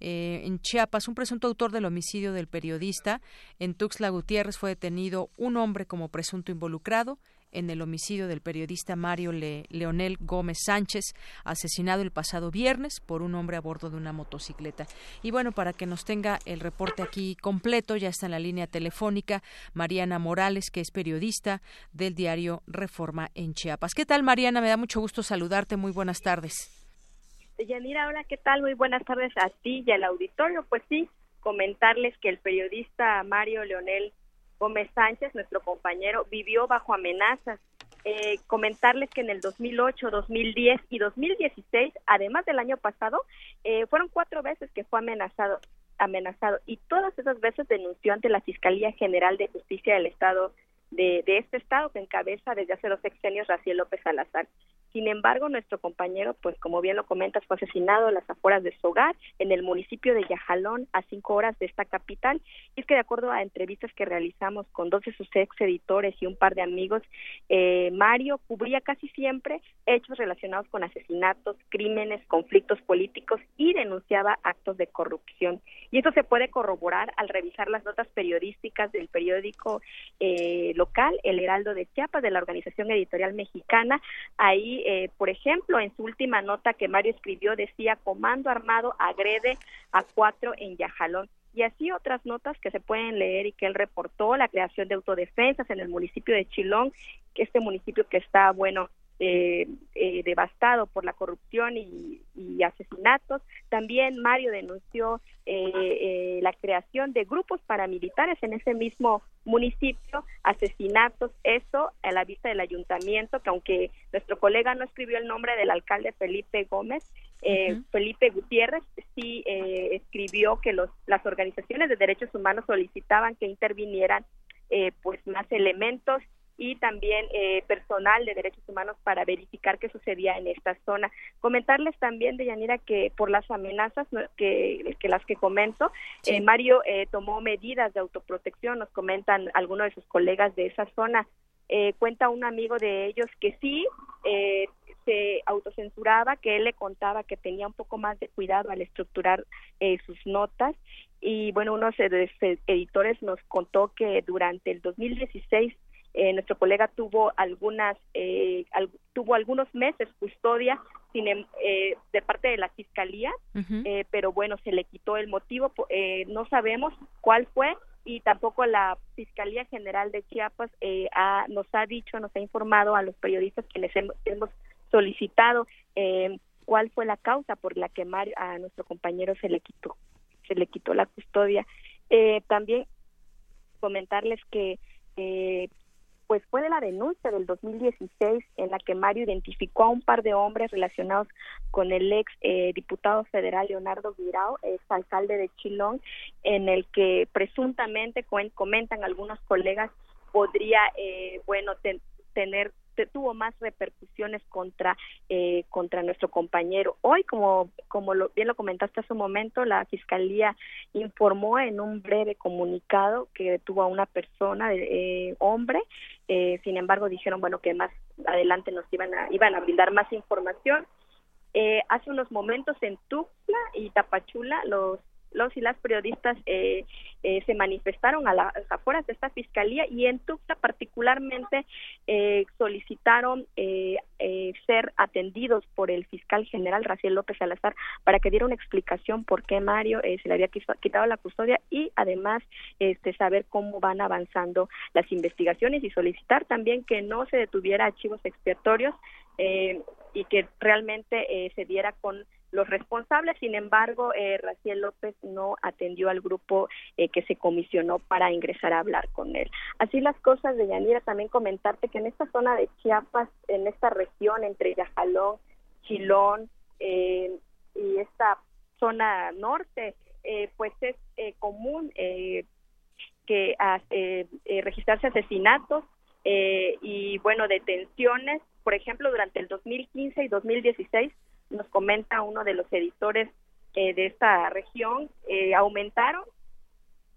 eh, en Chiapas, un presunto autor del homicidio del periodista. En Tuxtla Gutiérrez fue detenido un hombre como presunto involucrado en el homicidio del periodista Mario Leonel Gómez Sánchez, asesinado el pasado viernes por un hombre a bordo de una motocicleta. Y bueno, para que nos tenga el reporte aquí completo, ya está en la línea telefónica Mariana Morales, que es periodista del diario Reforma en Chiapas. ¿Qué tal, Mariana? Me da mucho gusto saludarte. Muy buenas tardes. Yanira, hola, ¿qué tal? Muy buenas tardes a ti y al auditorio. Pues sí, comentarles que el periodista Mario Leonel Gómez Sánchez, nuestro compañero, vivió bajo amenazas. Eh, comentarles que en el 2008, 2010 y 2016, además del año pasado, eh, fueron cuatro veces que fue amenazado, amenazado y todas esas veces denunció ante la Fiscalía General de Justicia del Estado de, de este estado que encabeza desde hace dos sexenios Raciel López Salazar. Sin embargo, nuestro compañero, pues como bien lo comentas, fue asesinado en las afueras de su hogar, en el municipio de Yajalón, a cinco horas de esta capital. Y es que de acuerdo a entrevistas que realizamos con dos de sus ex editores y un par de amigos, eh, Mario cubría casi siempre hechos relacionados con asesinatos, crímenes, conflictos políticos y denunciaba actos de corrupción. Y esto se puede corroborar al revisar las notas periodísticas del periódico eh, local, El Heraldo de Chiapas, de la Organización Editorial Mexicana. Ahí eh, por ejemplo, en su última nota que Mario escribió decía Comando Armado agrede a cuatro en Yajalón. Y así otras notas que se pueden leer y que él reportó, la creación de autodefensas en el municipio de Chilón, que este municipio que está, bueno, eh, eh, devastado por la corrupción y, asesinatos. También Mario denunció eh, eh, la creación de grupos paramilitares en ese mismo municipio, asesinatos, eso a la vista del ayuntamiento, que aunque nuestro colega no escribió el nombre del alcalde Felipe Gómez, Felipe Gutiérrez sí escribió que los, las organizaciones de derechos humanos solicitaban que intervinieran pues más elementos y también eh, personal de derechos humanos para verificar qué sucedía en esta zona. Comentarles también, de Yanira, que por las amenazas que, que las que comento, eh, Mario eh, tomó medidas de autoprotección, nos comentan algunos de sus colegas de esa zona. cuenta un amigo de ellos que sí se autocensuraba, que él le contaba que tenía un poco más de cuidado al estructurar sus notas y bueno, uno de los editores nos contó que durante el 2016 eh, nuestro colega tuvo algunas, eh, tuvo algunos meses custodia sin, em, eh, de parte de la fiscalía, pero bueno, se le quitó el motivo, no sabemos cuál fue y tampoco la Fiscalía General de Chiapas nos ha dicho, nos ha informado a los periodistas que les hemos, solicitado cuál fue la causa por la que a nuestro compañero se le quitó, se le quitó la custodia. también comentarles que eh, pues fue de la denuncia del 2016 en la que Mario identificó a un par de hombres relacionados con el ex eh, diputado federal Leonardo Guirao, ex alcalde de Chilón, en el que presuntamente comentan algunos colegas podría, eh, bueno, tener tuvo más repercusiones contra eh, contra nuestro compañero. Hoy, como como lo, bien lo comentaste hace un momento, la fiscalía informó en un breve comunicado que detuvo a una persona, eh, hombre. Eh, sin embargo, dijeron bueno que más adelante nos iban a iban a brindar más información. Eh, hace unos momentos en Tuxtla y Tapachula los los y las periodistas eh, eh, se manifestaron a afueras de esta fiscalía y en Tuxtla particularmente eh, solicitaron ser atendidos por el fiscal general Raciel López Salazar para que diera una explicación por qué Mario se le había quitado la custodia y además este saber cómo van avanzando las investigaciones y solicitar también que no se detuviera archivos expiatorios y que realmente se diera con los responsables. Sin embargo, eh, Raciel López no atendió al grupo eh, que se comisionó para ingresar a hablar con él. Así las cosas de Yanira, también comentarte que en esta zona de Chiapas, en esta región entre Yajalón, Chilón eh, y esta zona norte, eh, pues es común que registrarse asesinatos y bueno detenciones por ejemplo durante el 2015 y 2016 nos comenta uno de los editores eh, de esta región, eh, aumentaron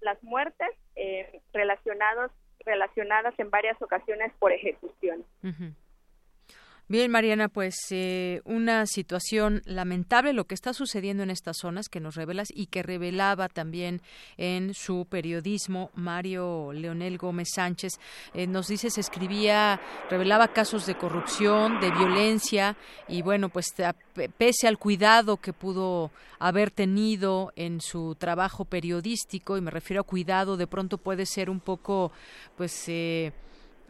las muertes eh, relacionados, relacionadas en varias ocasiones por ejecución. Bien, Mariana, pues eh, una situación lamentable lo que está sucediendo en estas zonas que nos revelas y que revelaba también en su periodismo Mario Leonel Gómez Sánchez. Eh, nos dice, se escribía, revelaba casos de corrupción, de violencia y bueno, pues pese al cuidado que pudo haber tenido en su trabajo periodístico, y me refiero a cuidado, de pronto puede ser un poco, pues... Eh,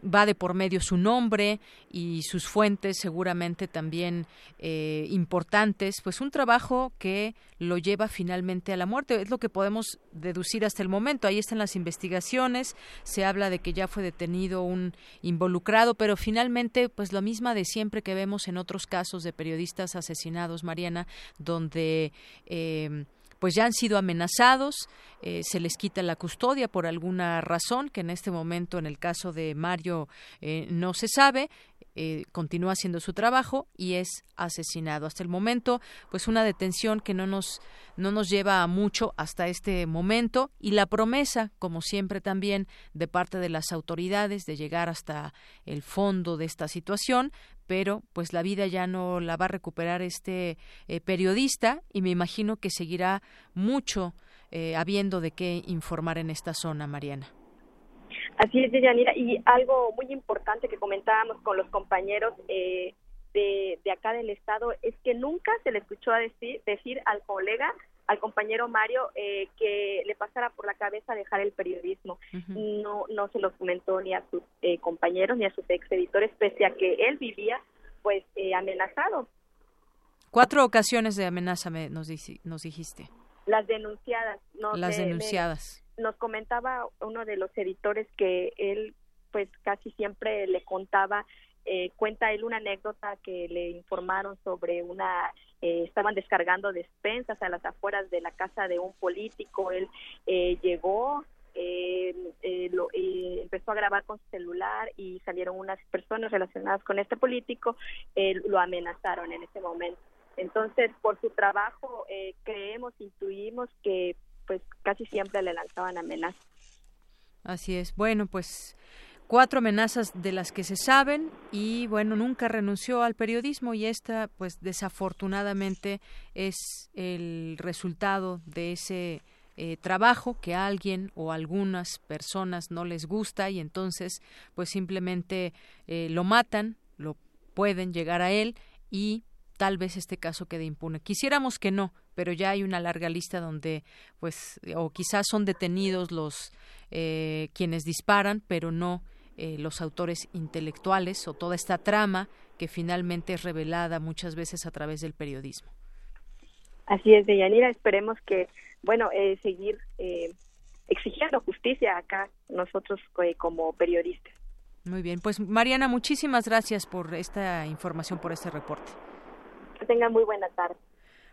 va de por medio su nombre y sus fuentes seguramente también eh, importantes, pues un trabajo que lo lleva finalmente a la muerte. Es lo que podemos deducir hasta el momento. Ahí están las investigaciones, se habla de que ya fue detenido un involucrado, pero finalmente, pues la misma de siempre que vemos en otros casos de periodistas asesinados, Mariana, donde eh, pues ya han sido amenazados, eh, se les quita la custodia por alguna razón que en este momento en el caso de Mario eh, no se sabe, eh, continúa haciendo su trabajo y es asesinado. Hasta el momento, pues una detención que no nos, no nos lleva a mucho hasta este momento y la promesa, como siempre también, de parte de las autoridades de llegar hasta el fondo de esta situación, pero pues la vida ya no la va a recuperar este eh, periodista y me imagino que seguirá mucho eh, habiendo de qué informar en esta zona, Mariana. Así es, Yanira. Y algo muy importante que comentábamos con los compañeros eh, de, de, acá del Estado es que nunca se le escuchó a decir, decir al colega, al compañero Mario, eh, que le pasara por la cabeza dejar el periodismo. No no se lo comentó ni a sus eh, compañeros ni a sus ex editores, pese a que él vivía pues amenazado. Cuatro ocasiones de amenaza me, nos, nos dijiste. Las denunciadas. No, Las denunciadas nos comentaba uno de los editores que él pues casi siempre le contaba eh, cuenta él una anécdota que le informaron sobre una eh, estaban descargando despensas a las afueras de la casa de un político. Él eh, llegó eh, lo, empezó a grabar con su celular y salieron unas personas relacionadas con este político lo amenazaron en ese momento. Entonces por su trabajo creemos intuimos que pues casi siempre le lanzaban amenazas. Así es. Bueno, pues cuatro amenazas de las que se saben y bueno, nunca renunció al periodismo y esta pues desafortunadamente es el resultado de ese eh, trabajo que a alguien o algunas personas no les gusta y entonces pues simplemente eh, lo matan, lo pueden llegar a él y tal vez este caso quede impune. Quisiéramos que no, pero ya hay una larga lista donde, pues, o quizás son detenidos los eh, quienes disparan, pero no eh, los autores intelectuales o toda esta trama que finalmente es revelada muchas veces a través del periodismo. Así es, Deyanira. Esperemos que, bueno, eh, seguir exigiendo justicia acá nosotros eh, como periodistas. Muy bien, pues Mariana, muchísimas gracias por esta información, por este reporte. Que tengan muy buena tarde.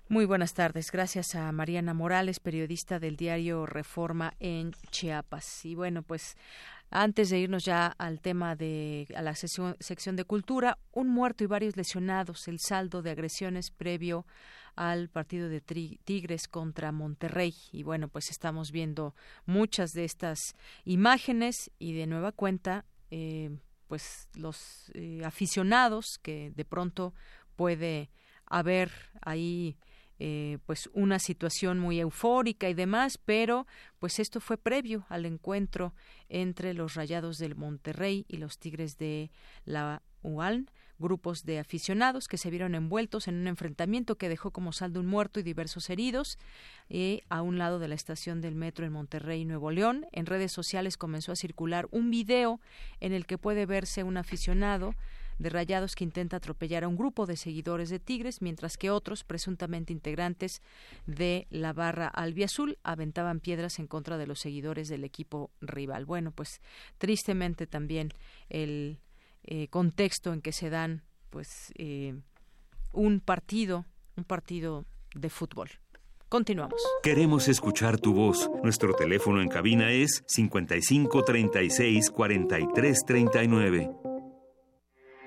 Muy buenas tardes. Gracias a Mariana Morales, periodista del diario Reforma en Chiapas. Y bueno, pues antes de irnos ya al tema de a la sección de cultura, un muerto y varios lesionados, el saldo de agresiones previo al partido de Tigres contra Monterrey. Y bueno, pues estamos viendo muchas de estas imágenes y de nueva cuenta, eh, pues los eh, aficionados que de pronto puede haber ahí eh, pues una situación muy eufórica y demás, pero pues esto fue previo al encuentro entre los Rayados del Monterrey y los Tigres de la UALN, grupos de aficionados que se vieron envueltos en un enfrentamiento que dejó como saldo un muerto y diversos heridos eh, a un lado de la estación del metro en Monterrey, Nuevo León. En redes sociales comenzó a circular un video en el que puede verse un aficionado de Rayados que intenta atropellar a un grupo de seguidores de Tigres, mientras que otros, presuntamente integrantes de la barra albiazul, aventaban piedras en contra de los seguidores del equipo rival. Bueno, pues tristemente también el eh, contexto en que se dan pues eh, un partido, un partido de fútbol. Continuamos. Queremos escuchar tu voz. Nuestro teléfono en cabina es 55 36 43 39.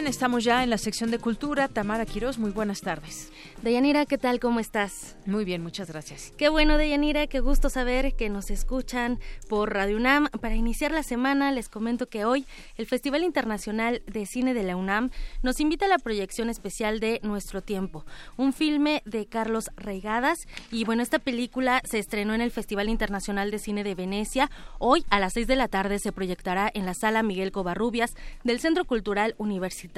Bien, estamos ya en la sección de cultura. Tamara Quiroz, muy buenas tardes. Deyanira, ¿qué tal? ¿Cómo estás? Muy bien, muchas gracias. Qué bueno, Deyanira, qué gusto saber que nos escuchan por Radio UNAM. Para iniciar la semana, les comento que hoy el Festival Internacional de Cine de la UNAM nos invita a la proyección especial de Nuestro Tiempo, un filme de Carlos Reigadas. Y bueno, esta película se estrenó en el Festival Internacional de Cine de Venecia. Hoy a las seis de la tarde se proyectará en la sala Miguel Covarrubias del Centro Cultural Universitario,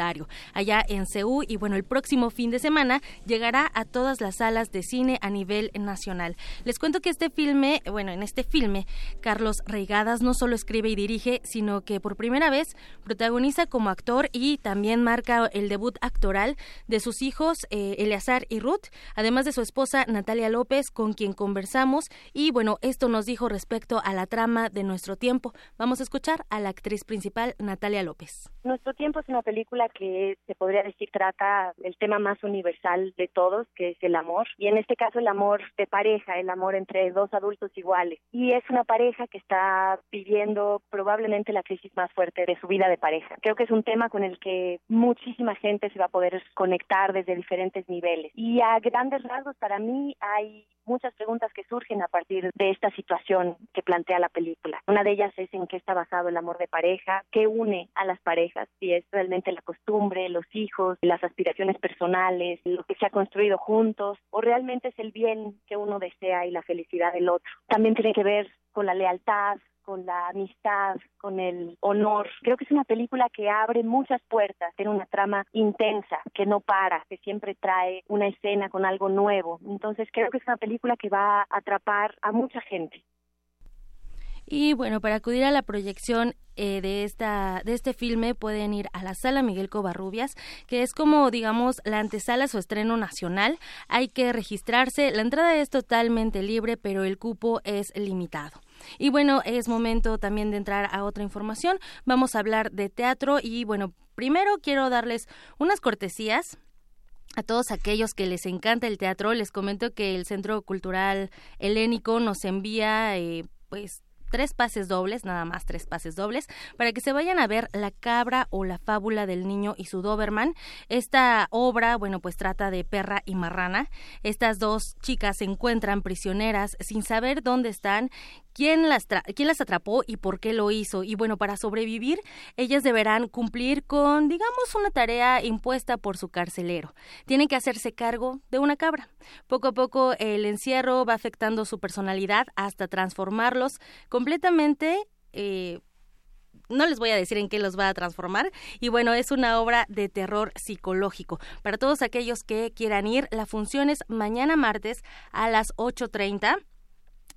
allá en Ceú. Y bueno, el próximo fin de semana llegará a todas las salas de cine a nivel nacional. Les cuento que este filme, bueno, en este filme, Carlos Reigadas no solo escribe y dirige, sino que por primera vez protagoniza como actor y también marca el debut actoral de sus hijos eh, Eleazar y Ruth, además de su esposa Natalia López, con quien conversamos. Y bueno, esto nos dijo respecto a la trama de nuestro tiempo. Vamos a escuchar a la actriz principal, Natalia López. Nuestro tiempo es una película que se podría decir trata el tema más universal de todo todos, que es el amor, y en este caso el amor de pareja, el amor entre dos adultos iguales. Y es una pareja que está viviendo probablemente la crisis más fuerte de su vida de pareja. Creo que es un tema con el que muchísima gente se va a poder conectar desde diferentes niveles. Y a grandes rasgos, para mí hay muchas preguntas que surgen a partir de esta situación que plantea la película. Una de ellas es en qué está basado el amor de pareja, qué une a las parejas, si es realmente la costumbre, los hijos, las aspiraciones personales, lo que se ha construido juntos, o realmente es el bien que uno desea y la felicidad del otro. También tiene que ver con la lealtad, con la amistad, con el honor. Creo que es una película que abre muchas puertas, tiene una trama intensa, que no para, que siempre trae una escena con algo nuevo. Entonces creo que es una película que va a atrapar a mucha gente. Y bueno, para acudir a la proyección eh, de esta de este filme pueden ir a la sala Miguel Covarrubias, que es como digamos la antesala a su estreno nacional. Hay que registrarse. La entrada es totalmente libre, pero el cupo es limitado. Y bueno, es momento también de entrar a otra información. Vamos a hablar de teatro y bueno, primero quiero darles unas cortesías a todos aquellos que les encanta el teatro, les comento que el Centro Cultural Helénico nos envía eh, pues tres pases dobles, nada más tres pases dobles, para que se vayan a ver La cabra o la fábula del niño y su Doberman. Esta obra, bueno, pues trata de perra y marrana. Estas dos chicas se encuentran prisioneras sin saber dónde están quién las, quién las atrapó y por qué lo hizo. Y bueno, para sobrevivir, ellas deberán cumplir con, digamos, una tarea impuesta por su carcelero. Tienen que hacerse cargo de una cabra. Poco a poco el encierro va afectando su personalidad hasta transformarlos completamente. Eh, no les voy a decir en qué los va a transformar. Y bueno, es una obra de terror psicológico. Para todos aquellos que quieran ir, la función es mañana martes a las 8.30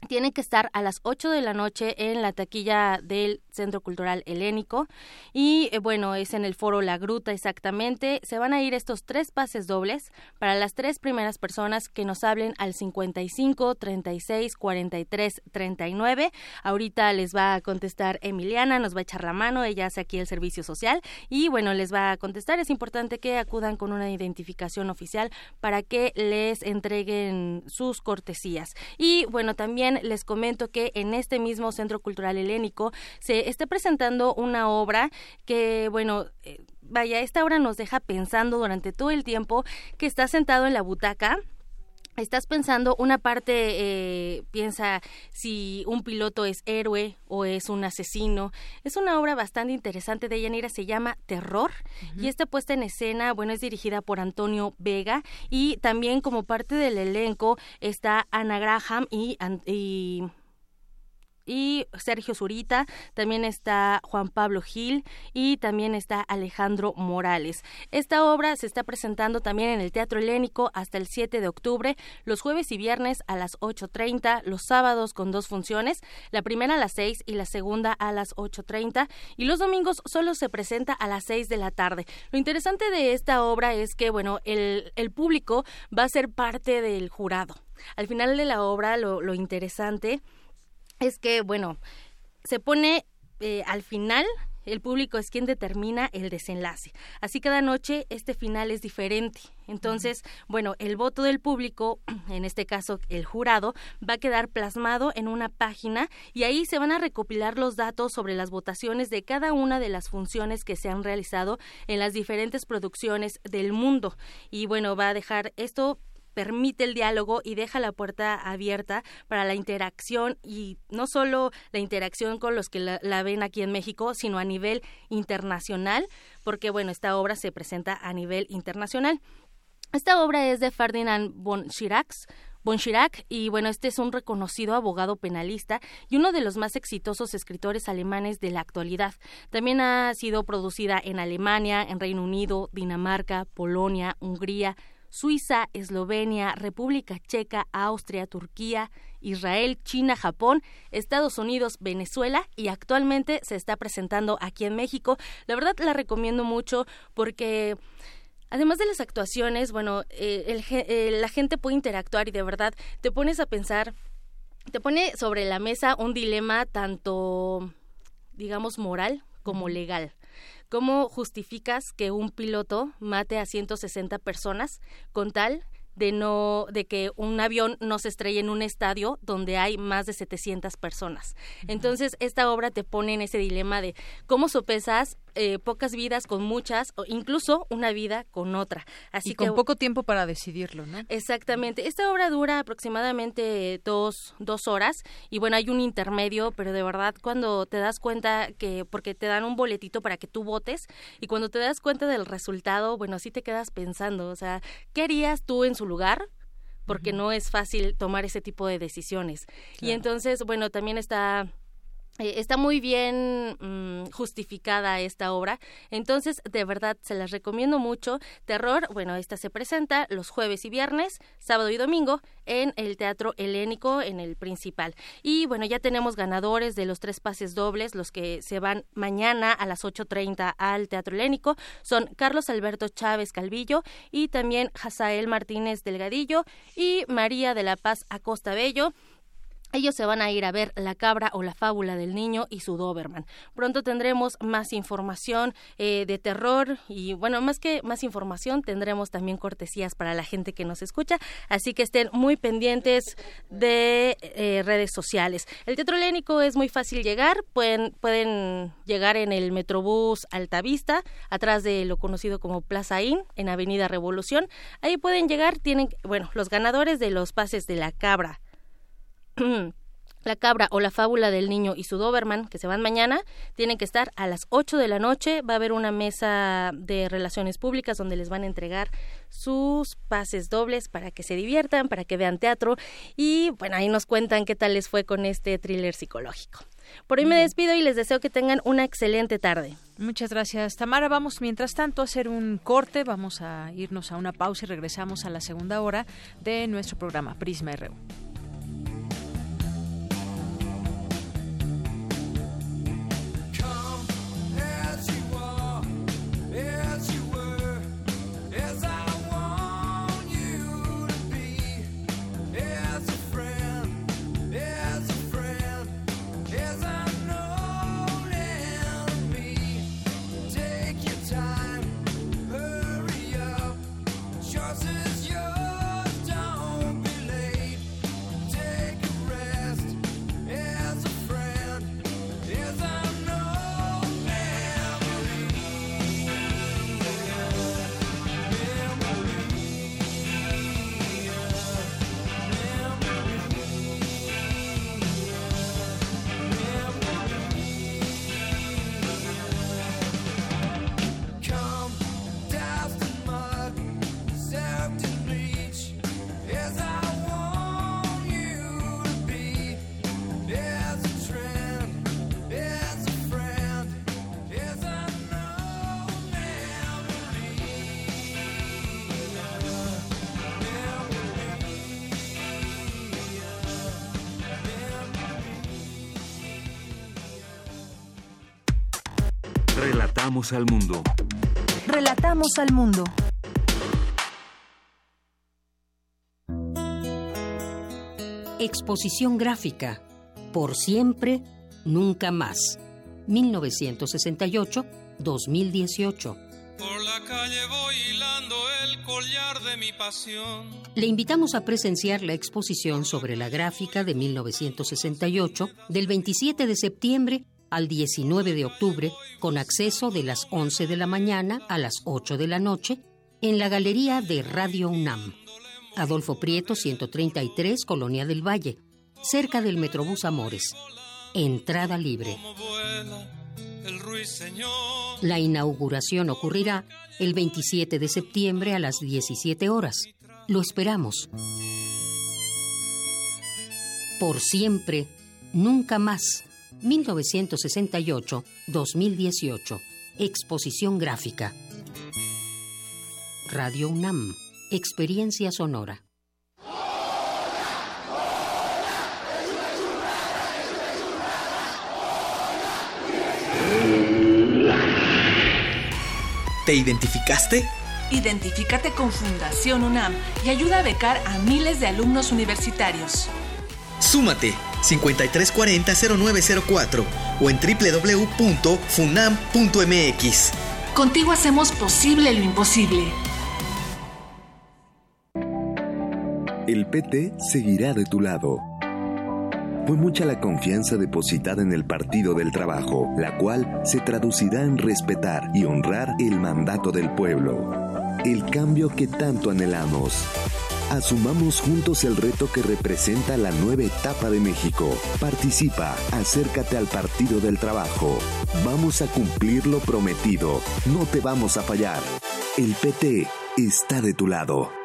tienen que estar a las 8 de la noche en la taquilla del Centro Cultural Helénico y eh, bueno, es en el foro La Gruta exactamente. Se van a ir estos tres pases dobles para las tres primeras personas que nos hablen al 55 36 43 39. Ahorita les va a contestar Emiliana, nos va a echar la mano, ella hace aquí el servicio social y bueno, les va a contestar. Es importante que acudan con una identificación oficial para que les entreguen sus cortesías. Y bueno, también les comento que en este mismo Centro Cultural Helénico se está presentando una obra que, bueno, eh, vaya, esta obra nos deja pensando durante todo el tiempo que está sentado en la butaca Estás pensando, una parte eh, piensa si un piloto es héroe o es un asesino. Es una obra bastante interesante de Yanira, se llama Terror y esta puesta en escena, bueno, es dirigida por Antonio Vega y también como parte del elenco está Ana Graham y, y y Sergio Zurita, también está Juan Pablo Gil y también está Alejandro Morales. Esta obra se está presentando también en el Teatro Helénico hasta el 7 de octubre, los jueves y viernes a las 8.30, los sábados con dos funciones, la primera a las 6 y la segunda a las 8.30 y los domingos solo se presenta a las 6 de la tarde. Lo interesante de esta obra es que, bueno, el, el público va a ser parte del jurado. Al final de la obra, lo, lo interesante es que, bueno, se pone eh, al final el público es quien determina el desenlace. Así cada noche este final es diferente. Entonces, bueno, el voto del público, en este caso el jurado, va a quedar plasmado en una página y ahí se van a recopilar los datos sobre las votaciones de cada una de las funciones que se han realizado en las diferentes producciones del mundo. Y bueno, va a dejar esto permite el diálogo y deja la puerta abierta para la interacción y no solo la interacción con los que la, ven aquí en México, sino a nivel internacional, porque bueno, esta obra se presenta a nivel internacional. Esta obra es de Ferdinand von Schirach, von y bueno, este es un reconocido abogado penalista y uno de los más exitosos escritores alemanes de la actualidad. También ha sido producida en Alemania, en Reino Unido, Dinamarca, Polonia, Hungría, Suiza, Eslovenia, República Checa, Austria, Turquía, Israel, China, Japón, Estados Unidos, Venezuela y actualmente se está presentando aquí en México. La verdad la recomiendo mucho porque Además de las actuaciones, bueno, eh, eh, la gente puede interactuar y de verdad te pones a pensar, te pone sobre la mesa un dilema tanto, digamos, moral como legal. ¿Cómo justificas que un piloto mate a 160 personas con tal de no de que un avión no se estrelle en un estadio donde hay más de 700 personas. Entonces, esta obra te pone en ese dilema de cómo sopesas eh, pocas vidas con muchas o incluso una vida con otra. Así y con poco tiempo para decidirlo, ¿no? Exactamente. Esta obra dura aproximadamente dos, dos horas y bueno, hay un intermedio, pero de verdad cuando te das cuenta que, porque te dan un boletito para que tú votes y cuando te das cuenta del resultado, bueno, sí te quedas pensando, o sea, ¿qué harías tú en su lugar? porque no es fácil tomar ese tipo de decisiones. Y entonces, bueno, también está eh, está muy bien mm, justificada esta obra, entonces de verdad se las recomiendo mucho. Terror, bueno, esta se presenta los jueves y viernes, sábado y domingo en el Teatro Helénico, en el principal. Y bueno, ya tenemos ganadores de los tres pases dobles, los que se van mañana a las 8.30 al Teatro Helénico. Son Carlos Alberto Chávez Calvillo y también Hazael Martínez Delgadillo y María de la Paz Acosta Bello. Ellos se van a ir a ver La cabra o la fábula del niño y su Doberman. Pronto tendremos más información eh, de terror y bueno, más que más información, tendremos también cortesías para la gente que nos escucha, así que estén muy pendientes de eh, redes sociales. El Teatro Helénico es muy fácil llegar, pueden, pueden llegar en el Metrobús Altavista, atrás de lo conocido como Plaza Inn, en Avenida Revolución. Ahí pueden llegar, tienen, bueno, los ganadores de los pases de la cabra La cabra o la fábula del niño y su Doberman, que se van mañana, tienen que estar a las 8 de la noche. Va a haber una mesa de relaciones públicas donde les van a entregar sus pases dobles para que se diviertan, para que vean teatro. Y bueno, ahí nos cuentan qué tal les fue con este thriller psicológico. Por hoy me despido y les deseo que tengan una excelente tarde. Muchas gracias, Tamara. Vamos, mientras tanto, a hacer un corte. Vamos a irnos a una pausa y regresamos a la segunda hora de nuestro programa Prisma RU. Relatamos al mundo. Relatamos al mundo. Exposición gráfica. Por siempre, nunca más. 1968-2018. Por la calle voy hilando el collar de mi pasión. Le invitamos a presenciar la exposición sobre la gráfica de 1968 del 27 de septiembre al 19 de octubre con acceso de las 11 de la mañana a las 8 de la noche en la Galería de Radio UNAM. Adolfo Prieto, 133, Colonia del Valle, cerca del Metrobús Amores. Entrada libre. La inauguración ocurrirá el 27 de septiembre a las 17 horas. Lo esperamos. Por siempre, nunca más. 1968-2018. Exposición gráfica. Radio UNAM. Experiencia sonora. ¿Te identificaste? Identifícate con Fundación UNAM y ayuda a becar a miles de alumnos universitarios. Súmate 5340-0904 o en www.funam.mx. Contigo hacemos posible lo imposible. El PT seguirá de tu lado. Fue mucha la confianza depositada en el Partido del Trabajo, la cual se traducirá en respetar y honrar el mandato del pueblo. El cambio que tanto anhelamos. Asumamos juntos el reto que representa la nueva etapa de México. Participa, acércate al Partido del Trabajo. Vamos a cumplir lo prometido. No te vamos a fallar. El PT está de tu lado.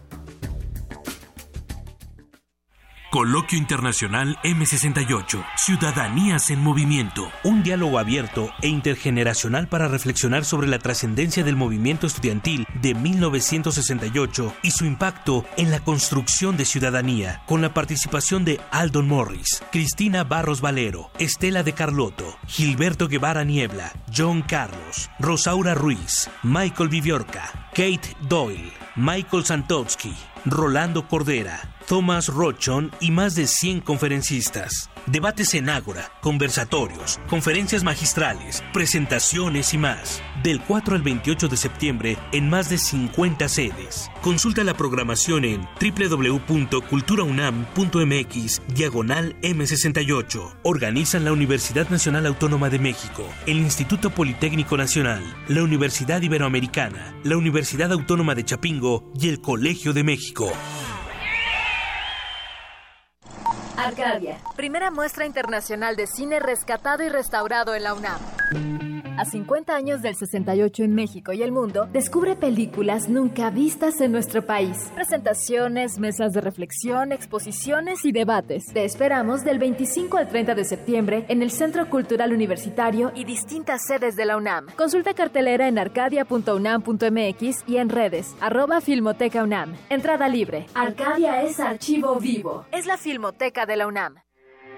Coloquio Internacional M68. Ciudadanías en Movimiento. Un diálogo abierto e intergeneracional para reflexionar sobre la trascendencia del movimiento estudiantil de 1968 y su impacto en la construcción de ciudadanía, con la participación de Aldon Morris, Cristina Barros Valero, Estela de Carlotto, Gilberto Guevara Niebla, John Carlos, Rosaura Ruiz, Michael Viviorca, Kate Doyle, Michael Santowski, Rolando Cordera, Thomas Rochon y más de 100 conferencistas. Debates en Ágora, conversatorios, conferencias magistrales, presentaciones y más. Del 4 al 28 de septiembre en más de 50 sedes. Consulta la programación en www.culturaunam.mx diagonal M68. Organizan la Universidad Nacional Autónoma de México, el Instituto Politécnico Nacional, la Universidad Iberoamericana, la Universidad Autónoma de Chapingo y el Colegio de México. Arcadia, primera muestra internacional de cine rescatado y restaurado en la UNAM. A 50 años del 68 en México y el mundo, descubre películas nunca vistas en nuestro país. Presentaciones, mesas de reflexión, exposiciones y debates. Te esperamos del 25 al 30 de septiembre en el Centro Cultural Universitario y distintas sedes de la UNAM. Consulta cartelera en arcadia.unam.mx y en redes, arroba Filmoteca UNAM. Entrada libre. Arcadia es archivo vivo. Es la Filmoteca de la UNAM.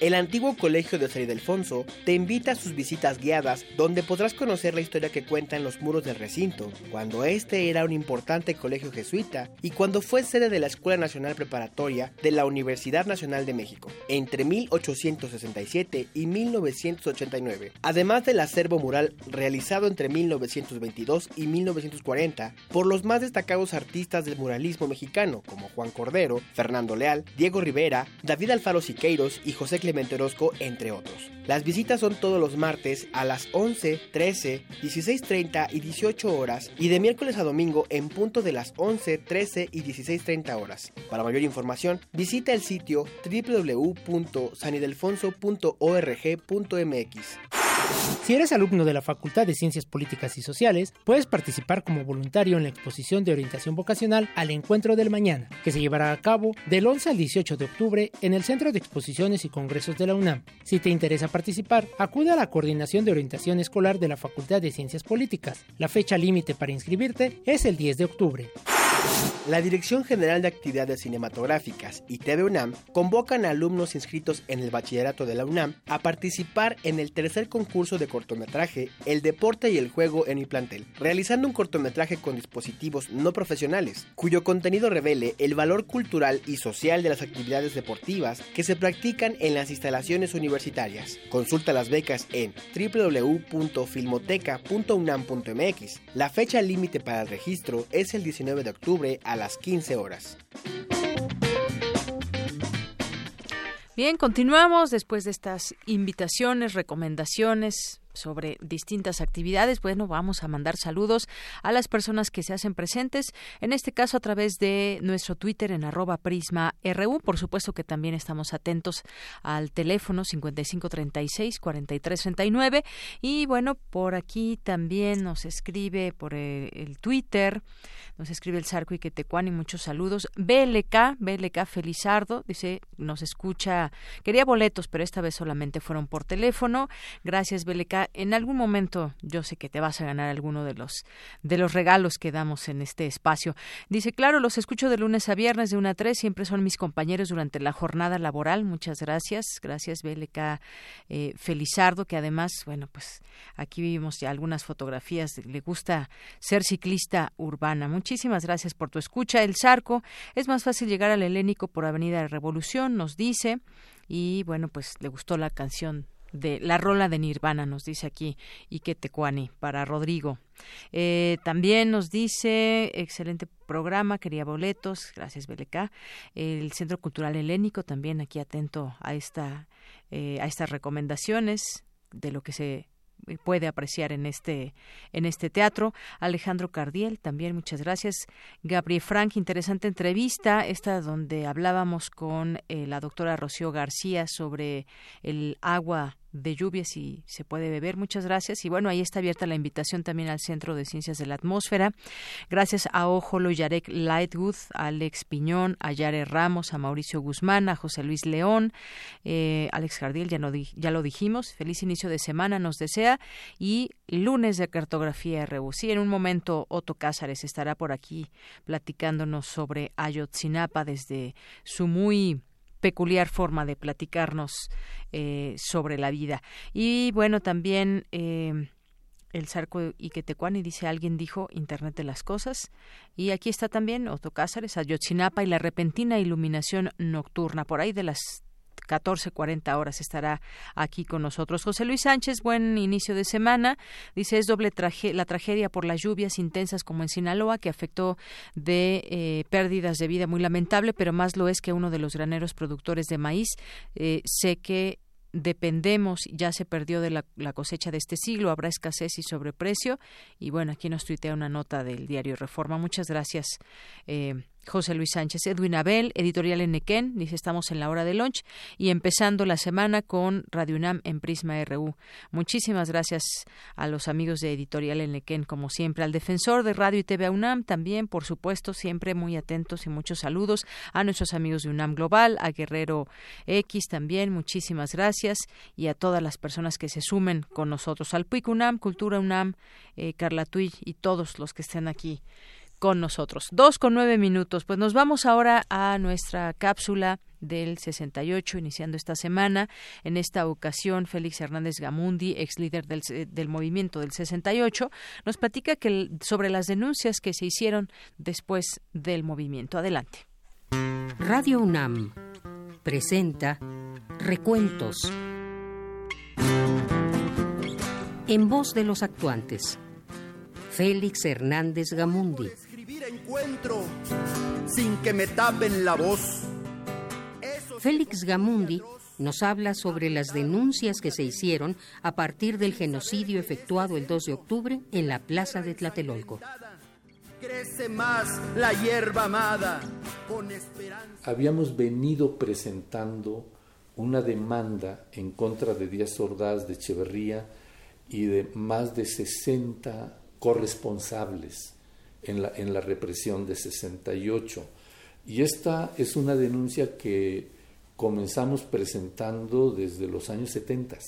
El antiguo Colegio de San Ildefonso te invita a sus visitas guiadas, donde podrás conocer la historia que cuentan los muros del recinto, cuando este era un importante colegio jesuita y cuando fue sede de la Escuela Nacional Preparatoria de la Universidad Nacional de México, entre 1867 y 1989, además del acervo mural realizado entre 1922 y 1940 por los más destacados artistas del muralismo mexicano, como Juan Cordero, Fernando Leal, Diego Rivera, David Alfaro Siqueiros y José Clemente Orozco, entre otros. Las visitas son todos los martes a las 11, 13, 16.30 y 18 horas y de miércoles a domingo en punto de las 11, 13 y 16.30 horas. Para mayor información, visita el sitio www.sanidelfonso.org.mx. Si eres alumno de la Facultad de Ciencias Políticas y Sociales, puedes participar como voluntario en la exposición de orientación vocacional al Encuentro del Mañana, que se llevará a cabo del 11 al 18 de octubre en el Centro de Exposiciones y Congresos de la UNAM. Si te interesa participar, acude a la Coordinación de Orientación Escolar de la Facultad de Ciencias Políticas. La fecha límite para inscribirte es el 10 de octubre. La Dirección General de Actividades Cinematográficas y TV UNAM convocan a alumnos inscritos en el bachillerato de la UNAM a participar en el tercer concurso de cortometraje El deporte y el juego en mi plantel, realizando un cortometraje con dispositivos no profesionales, cuyo contenido revele el valor cultural y social de las actividades deportivas que se practican en las instalaciones universitarias. Consulta las becas en www.filmoteca.unam.mx. La fecha límite para el registro es el 19 de octubre a las 15 horas. Bien, continuamos después de estas invitaciones, recomendaciones sobre distintas actividades. Bueno, vamos a mandar saludos a las personas que se hacen presentes, en este caso a través de nuestro Twitter en arroba prisma RU. Por supuesto que también estamos atentos al teléfono 5536-4339. Y bueno, por aquí también nos escribe por el, el Twitter, nos escribe el Sarco y Quetecuani, muchos saludos. BLK, BLK Felizardo, dice, nos escucha, quería boletos, pero esta vez solamente fueron por teléfono. Gracias, BLK en algún momento yo sé que te vas a ganar alguno de los de los regalos que damos en este espacio. Dice, claro, los escucho de lunes a viernes de una a 3, siempre son mis compañeros durante la jornada laboral. Muchas gracias. Gracias, BLK eh, Felizardo, que además, bueno, pues aquí vimos ya algunas fotografías. Le gusta ser ciclista urbana. Muchísimas gracias por tu escucha. El Zarco, es más fácil llegar al Helénico por Avenida de Revolución, nos dice. Y bueno, pues le gustó la canción de la rola de Nirvana, nos dice aquí Ike Tecuani, para Rodrigo. Eh, también nos dice, excelente programa, quería boletos, gracias BLK. El Centro Cultural Helénico también aquí atento a, esta, eh, a estas recomendaciones de lo que se puede apreciar en este en este teatro. Alejandro Cardiel, también muchas gracias. Gabriel Frank, interesante entrevista, esta donde hablábamos con eh, la doctora Rocío García sobre el agua de lluvia si se puede beber. Muchas gracias. Y bueno, ahí está abierta la invitación también al Centro de Ciencias de la Atmósfera. Gracias a Ojolo Yarek Lightwood, a Alex Piñón, a Yare Ramos, a Mauricio Guzmán, a José Luis León, eh, Alex Jardiel, ya, no, ya lo dijimos. Feliz inicio de semana nos desea. Y lunes de cartografía RU. Sí, en un momento Otto Cázares estará por aquí platicándonos sobre Ayotzinapa desde su muy peculiar forma de platicarnos eh, sobre la vida. Y bueno, también eh, el Zarco Iquetecuani dice, alguien dijo Internet de las Cosas. Y aquí está también Otto Cázares, Ayotzinapa y la repentina iluminación nocturna, por ahí de las 14.40 horas estará aquí con nosotros. José Luis Sánchez, buen inicio de semana. Dice, es doble la tragedia por las lluvias intensas como en Sinaloa, que afectó de eh, pérdidas de vida muy lamentable, pero más lo es que uno de los graneros productores de maíz eh, sé que dependemos, ya se perdió de la, cosecha de este siglo, habrá escasez y sobreprecio. Y bueno, aquí nos tuitea una nota del diario Reforma. Muchas gracias, eh, José Luis Sánchez, Edwin Abel, editorial Enequén, dice estamos en la hora de lunch y empezando la semana con Radio UNAM en Prisma RU. Muchísimas gracias a los amigos de editorial Enequén, como siempre, al defensor de Radio y TV UNAM también, por supuesto, siempre muy atentos y muchos saludos a nuestros amigos de UNAM Global, a Guerrero X también, muchísimas gracias y a todas las personas que se sumen con nosotros, al PUIC UNAM, Cultura UNAM, eh, Carla Tuy y todos los que estén aquí con nosotros. Dos con nueve minutos. Pues nos vamos ahora a nuestra cápsula del 68, iniciando esta semana. En esta ocasión, Félix Hernández Gamundi, ex líder del, del movimiento del 68, nos platica que, sobre las denuncias que se hicieron después del movimiento. Adelante. Radio UNAM presenta Recuentos. En voz de los actuantes. Félix Hernández Gamundi encuentro sin que me tapen la voz. Félix Gamundi nos habla sobre las denuncias que se hicieron a partir del genocidio efectuado el 2 de octubre en la plaza de Tlatelolco. Crece más la hierba amada Habíamos venido presentando una demanda en contra de Díaz Ordaz de Echeverría y de más de 60 corresponsables en la, represión de 68. Y esta es una denuncia que comenzamos presentando desde los años 70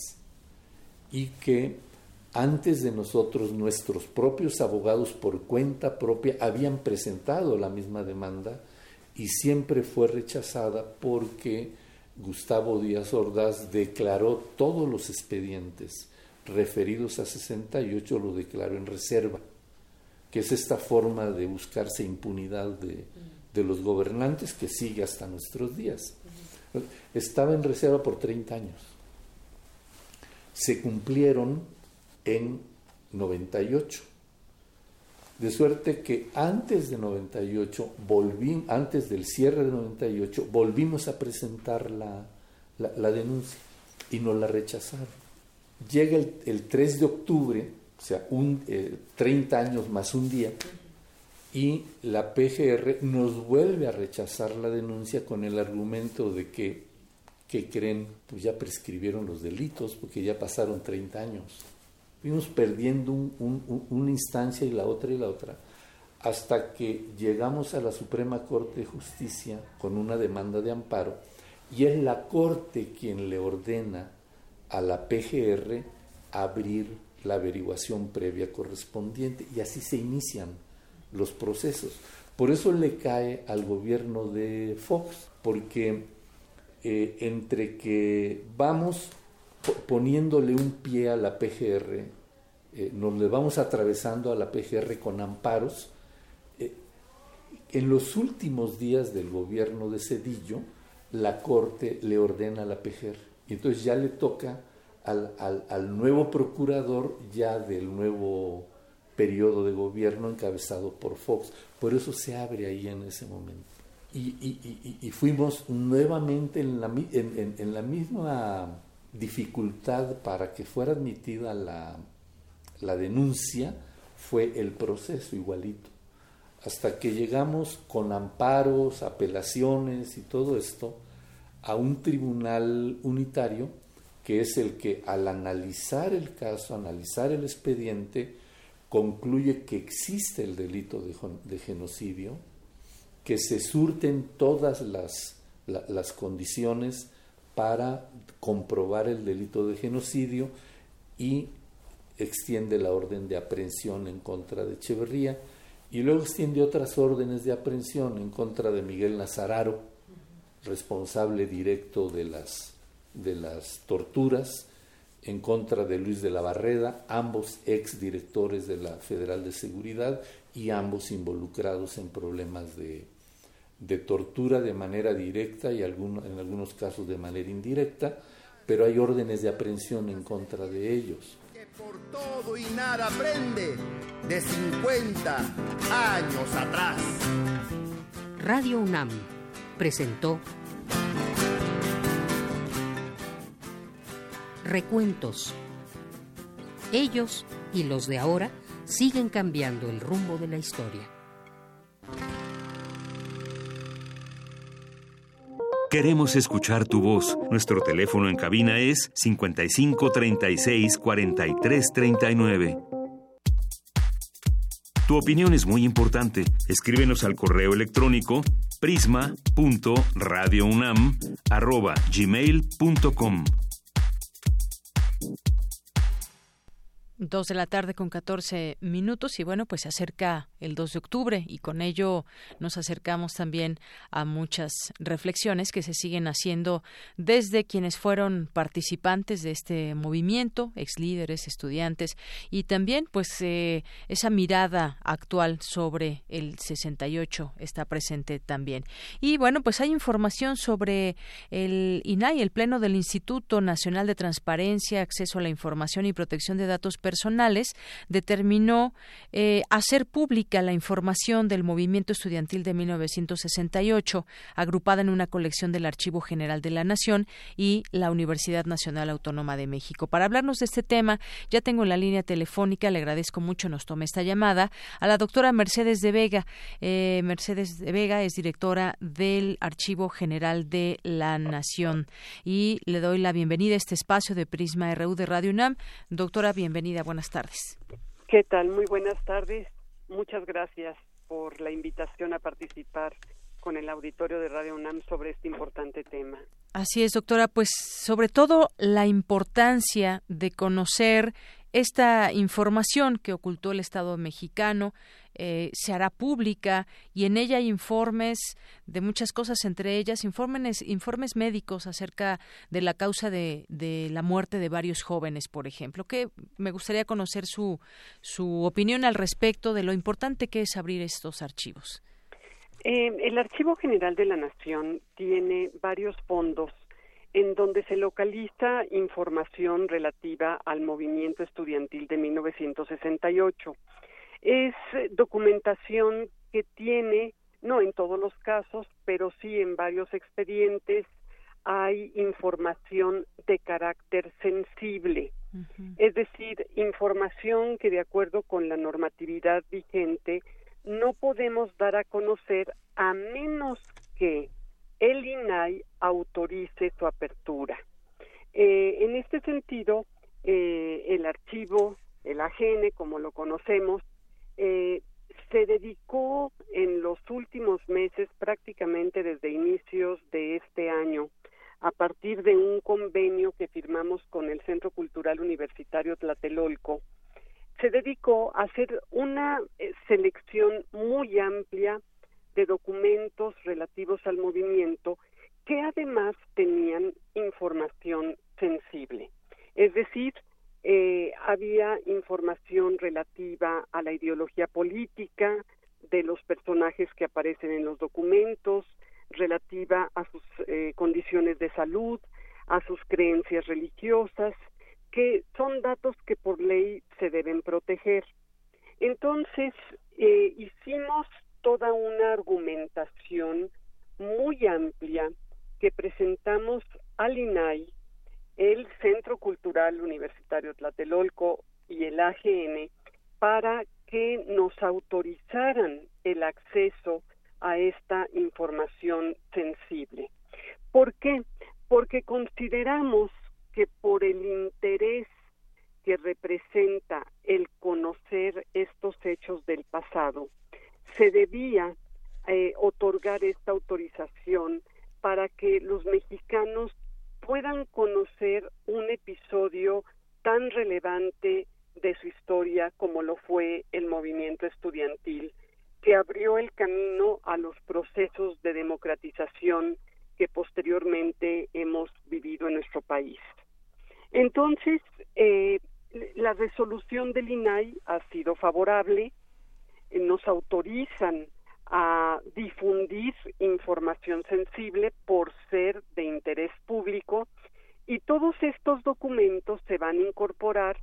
y que antes de nosotros nuestros propios abogados por cuenta propia habían presentado la misma demanda y siempre fue rechazada porque Gustavo Díaz Ordaz declaró todos los expedientes referidos a 68, lo declaró en reserva que es esta forma de buscarse impunidad de, los gobernantes que sigue hasta nuestros días. Estaba en reserva por 30 años. Se cumplieron en 98. De suerte que antes de 98, volví, antes del cierre de 98, volvimos a presentar la, denuncia y nos la rechazaron. Llega el, el 3 de octubre o sea, un, 30 eh, años más un día, y la PGR nos vuelve a rechazar la denuncia con el argumento de que, que creen, pues ya prescribieron los delitos porque ya pasaron 30 años. Fuimos perdiendo una instancia y la otra y la otra, hasta que llegamos a la Suprema Corte de Justicia con una demanda de amparo, y es la Corte quien le ordena a la PGR abrir la averiguación previa correspondiente y así se inician los procesos. Por eso le cae al gobierno de Fox, porque eh, entre que vamos poniéndole un pie a la PGR, eh, nos le vamos atravesando a la PGR con amparos, eh, en los últimos días del gobierno de Cedillo, la Corte le ordena a la PGR. Y entonces ya le toca al, al, al, nuevo procurador ya del nuevo periodo de gobierno encabezado por Fox. Por eso se abre ahí en ese momento. Y, y, y, fuimos nuevamente en la, en, en, la, misma dificultad para que fuera admitida la, la denuncia, fue el proceso igualito. Hasta que llegamos con amparos, apelaciones y todo esto a un tribunal unitario que es el que al analizar el caso, analizar el expediente, concluye que existe el delito de, genocidio, que se surten todas las, las condiciones para comprobar el delito de genocidio y extiende la orden de aprehensión en contra de Echeverría y luego extiende otras órdenes de aprehensión en contra de Miguel Nazararo, responsable directo de las, de las torturas, en contra de Luis de la Barreda, ambos ex directores de la Federal de Seguridad y ambos involucrados en problemas de, de tortura de manera directa y en algunos casos de manera indirecta, pero hay órdenes de aprehensión en contra de ellos. por todo y nada aprende de 50 años atrás. Radio UNAM presentó Recuentos. Ellos y los de ahora siguen cambiando el rumbo de la historia. Queremos escuchar tu voz. Nuestro teléfono en cabina es 55 36 43 39. Tu opinión es muy importante. Escríbenos al correo electrónico prisma.radiounam@gmail.com. Dos de la tarde con 14 minutos y bueno, pues se acerca el 2 de octubre y con ello nos acercamos también a muchas reflexiones que se siguen haciendo desde quienes fueron participantes de este movimiento, ex líderes, estudiantes y también pues eh, esa mirada actual sobre el 68 está presente también. Y bueno, pues hay información sobre el INAI, el Pleno del Instituto Nacional de Transparencia, Acceso a la Información y Protección de Datos personales, determinó eh, hacer pública la información del movimiento estudiantil de 1968, agrupada en una colección del Archivo General de la Nación y la Universidad Nacional Autónoma de México. Para hablarnos de este tema, ya tengo la línea telefónica, le agradezco mucho, nos tome esta llamada, a la doctora Mercedes de Vega. Eh, Mercedes de Vega es directora del Archivo General de la Nación y le doy la bienvenida a este espacio de Prisma RU de Radio UNAM. Doctora, bienvenida buenas tardes. ¿Qué tal? Muy buenas tardes. Muchas gracias por la invitación a participar con el auditorio de Radio UNAM sobre este importante tema. Así es, doctora, pues sobre todo la importancia de conocer esta información que ocultó el Estado mexicano eh, se hará pública y en ella hay informes de muchas cosas, entre ellas informes, informes médicos acerca de la causa de, la muerte de varios jóvenes, por ejemplo. Que me gustaría conocer su, su opinión al respecto de lo importante que es abrir estos archivos. Eh, el Archivo General de la Nación tiene varios fondos en donde se localiza información relativa al movimiento estudiantil de 1968. Es documentación que tiene, no en todos los casos, pero sí en varios expedientes, hay información de carácter sensible. Es decir, información que de acuerdo con la normatividad vigente no podemos dar a conocer a menos que el INAI autorice su apertura. Eh, en este sentido, eh, el archivo, el AGN, como lo conocemos, eh, se dedicó en los últimos meses, prácticamente desde inicios de este año, a partir de un convenio que firmamos con el Centro Cultural Universitario Tlatelolco, se dedicó a hacer una selección muy amplia de documentos relativos al movimiento que además tenían información sensible. Es decir, eh, había información relativa a la ideología política de los personajes que aparecen en los documentos, relativa a sus eh, condiciones de salud, a sus creencias religiosas, que son datos que por ley se deben proteger. Entonces, eh, hicimos toda una argumentación muy amplia que presentamos al INAI, el Centro Cultural Universitario Tlatelolco y el AGN para que nos autorizaran el acceso a esta información sensible. ¿Por qué? Porque consideramos que por el interés que representa el conocer estos hechos del pasado, se debía eh, otorgar esta autorización para que los mexicanos puedan conocer un episodio tan relevante de su historia como lo fue el movimiento estudiantil, que abrió el camino a los procesos de democratización que posteriormente hemos vivido en nuestro país. Entonces, eh, la resolución del INAI ha sido favorable, nos autorizan a difundir información sensible por ser de interés público y todos estos documentos se van a incorporar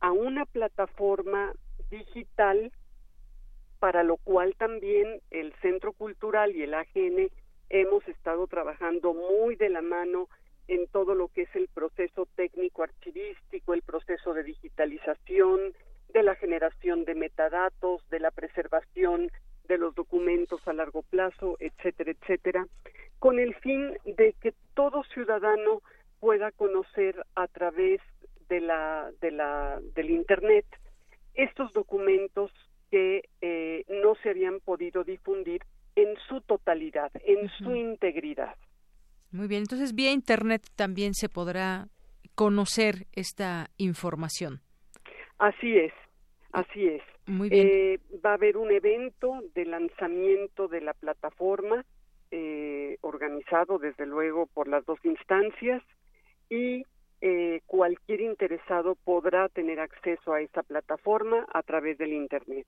a una plataforma digital para lo cual también el Centro Cultural y el AGN hemos estado trabajando muy de la mano en todo lo que es el proceso técnico archivístico, el proceso de digitalización, de la generación de metadatos, de la preservación de los documentos a largo plazo, etcétera, etcétera, con el fin de que todo ciudadano pueda conocer a través de la, de la, del Internet estos documentos que eh, no se habían podido difundir en su totalidad, en su integridad. Muy bien, entonces vía Internet también se podrá conocer esta información. Así es, así es. Eh, va a haber un evento de lanzamiento de la plataforma eh, organizado desde luego por las dos instancias y eh, cualquier interesado podrá tener acceso a esta plataforma a través del Internet.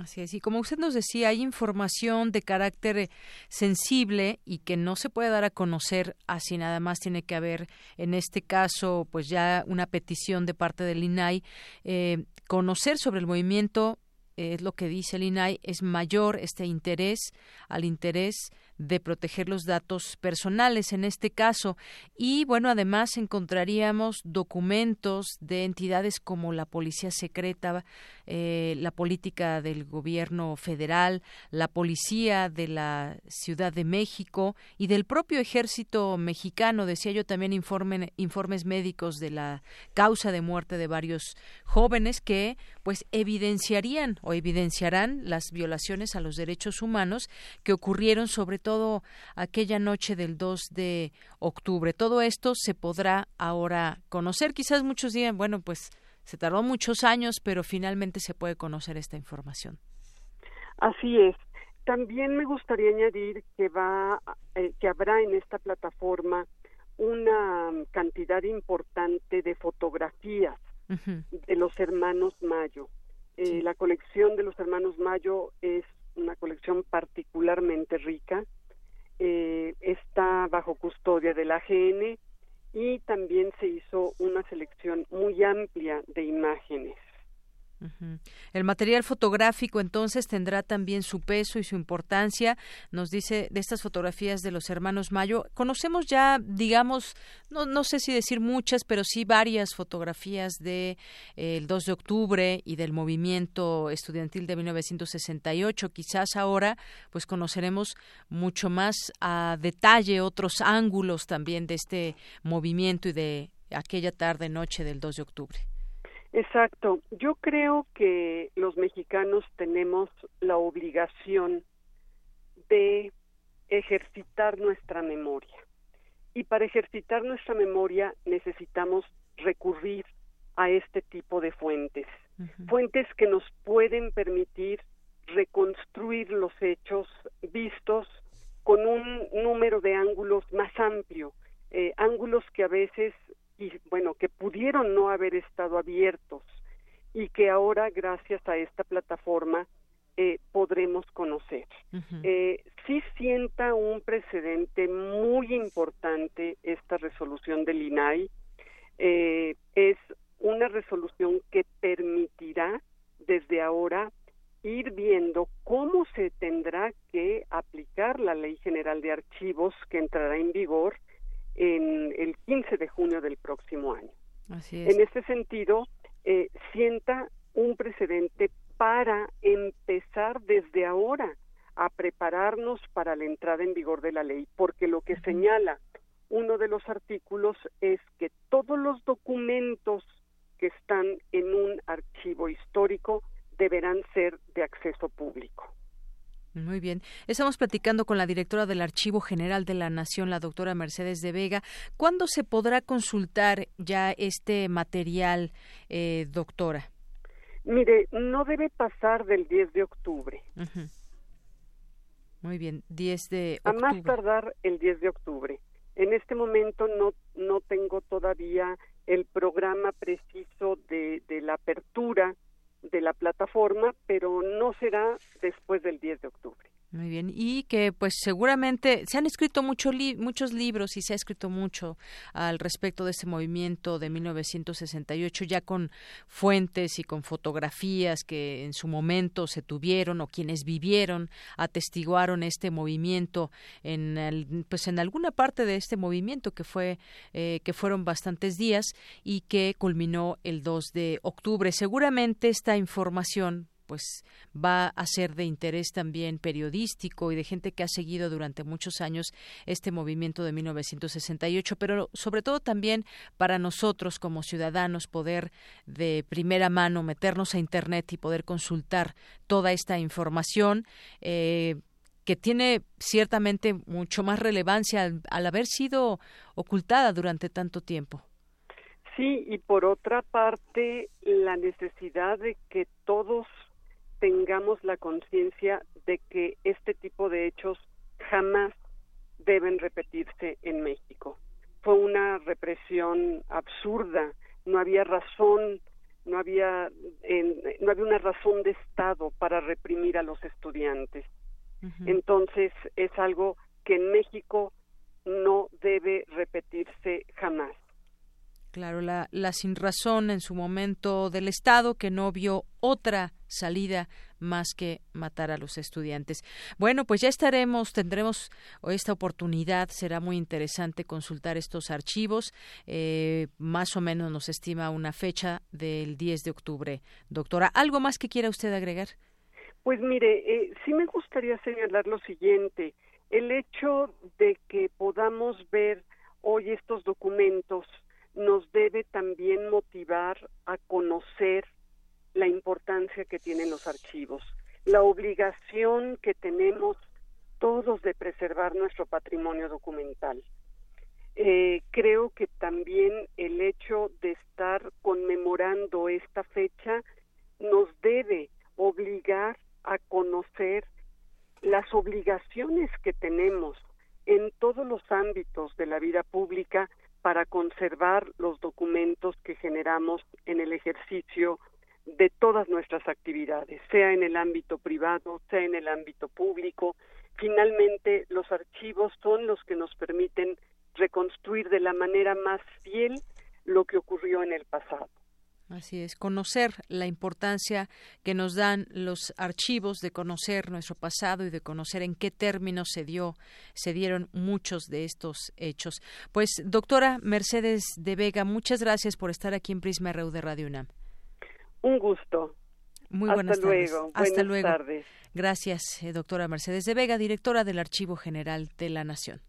Así es, y como usted nos decía, hay información de carácter eh, sensible y que no se puede dar a conocer así nada más tiene que haber, en este caso, pues ya una petición de parte del INAI, eh, conocer sobre el movimiento es lo que dice el INAI, es mayor este interés al interés de proteger los datos personales en este caso. Y bueno, además encontraríamos documentos de entidades como la Policía Secreta, eh, la política del gobierno federal, la Policía de la Ciudad de México y del propio ejército mexicano. Decía yo también informes médicos de la causa de muerte de varios jóvenes que pues evidenciarían o evidenciarán las violaciones a los derechos humanos que ocurrieron sobre todo aquella noche del 2 de octubre. Todo esto se podrá ahora conocer. Quizás muchos digan, bueno, pues se tardó muchos años, pero finalmente se puede conocer esta información. Así es. También me gustaría añadir que va, eh, que habrá en esta plataforma una cantidad importante de fotografías de los hermanos Mayo. Eh, la colección de los hermanos Mayo es una colección particularmente rica. Eh, está bajo custodia de la AGN y también se hizo una selección muy amplia de imágenes. El material fotográfico entonces tendrá también su peso y su importancia. Nos dice de estas fotografías de los hermanos Mayo. Conocemos ya, digamos, no, no sé si decir muchas, pero sí varias fotografías de eh, el 2 de octubre y del movimiento estudiantil de 1968. Quizás ahora pues conoceremos mucho más a detalle otros ángulos también de este movimiento y de aquella tarde noche del 2 de octubre. Exacto. Yo creo que los mexicanos tenemos la obligación de ejercitar nuestra memoria. Y para ejercitar nuestra memoria necesitamos recurrir a este tipo de fuentes. Fuentes que nos pueden permitir reconstruir los hechos vistos con un número de ángulos más amplio, eh, ángulos que a veces y bueno, que pudieron no haber estado abiertos y que ahora gracias a esta plataforma eh, podremos conocer. eh, sí sienta un precedente muy importante esta resolución del INAI. Eh, es una resolución que permitirá desde ahora ir viendo cómo se tendrá que aplicar la Ley General de Archivos que entrará en vigor en el 15 de junio del próximo año. En este sentido, eh, sienta un precedente para empezar desde ahora a prepararnos para la entrada en vigor de la ley, porque lo que señala uno de los artículos es que todos los documentos que están en un archivo histórico deberán ser de acceso público. Muy bien. Estamos platicando con la directora del Archivo General de la Nación, la doctora Mercedes de Vega. ¿Cuándo se podrá consultar ya este material, eh, doctora? Mire, no debe pasar del 10 de octubre. Muy bien, 10 de octubre. A más tardar el 10 de octubre. En este momento no, no tengo todavía el programa preciso de, de la apertura de la plataforma, pero no será después del 10 de octubre. Muy bien, y que pues seguramente se han escrito mucho muchos libros y se ha escrito mucho al respecto de este movimiento de 1968, ya con fuentes y con fotografías que en su momento se tuvieron o quienes vivieron atestiguaron este movimiento en pues en alguna parte de este movimiento que fue eh, que fueron bastantes días y que culminó el 2 de octubre. Seguramente esta información pues va a ser de interés también periodístico y de gente que ha seguido durante muchos años este movimiento de 1968, pero sobre todo también para nosotros como ciudadanos poder de primera mano meternos a Internet y poder consultar toda esta información. Eh, que tiene ciertamente mucho más relevancia al haber sido ocultada durante tanto tiempo. Sí, y por otra parte, la necesidad de que todos tengamos la conciencia de que este tipo de hechos jamás deben repetirse en México. Fue una represión absurda, no había razón, no había, no había una razón de Estado para reprimir a los estudiantes. Entonces es algo que en México no debe repetirse jamás. Claro, la, la razón en su momento del Estado que no vio otra salida más que matar a los estudiantes. Bueno, pues ya estaremos, tendremos esta oportunidad, será muy interesante consultar estos archivos. Eh, más o menos nos estima una fecha del 10 de octubre. Doctora, ¿algo más que quiera usted agregar? Pues mire, eh, sí me gustaría señalar lo siguiente. El hecho de que podamos ver hoy estos documentos nos debe también motivar a conocer la importancia que tienen los archivos, la obligación que tenemos todos de preservar nuestro patrimonio documental. Eh, creo que también el hecho de estar conmemorando esta fecha nos debe obligar a conocer las obligaciones que tenemos en todos los ámbitos de la vida pública para conservar los documentos que generamos en el ejercicio de todas nuestras actividades, sea en el ámbito privado, sea en el ámbito público. Finalmente, los archivos son los que nos permiten reconstruir de la manera más fiel lo que ocurrió en el pasado. Así es, conocer la importancia que nos dan los archivos de conocer nuestro pasado y de conocer en qué términos se dio, se dieron muchos de estos hechos. Pues, doctora Mercedes de Vega, muchas gracias por estar aquí en Prisma RU de Radio UNAM. Un gusto. Muy buenas luego. Hasta luego. Tardes. Gracias, eh, doctora Mercedes de Vega, directora del Archivo General de la Nación.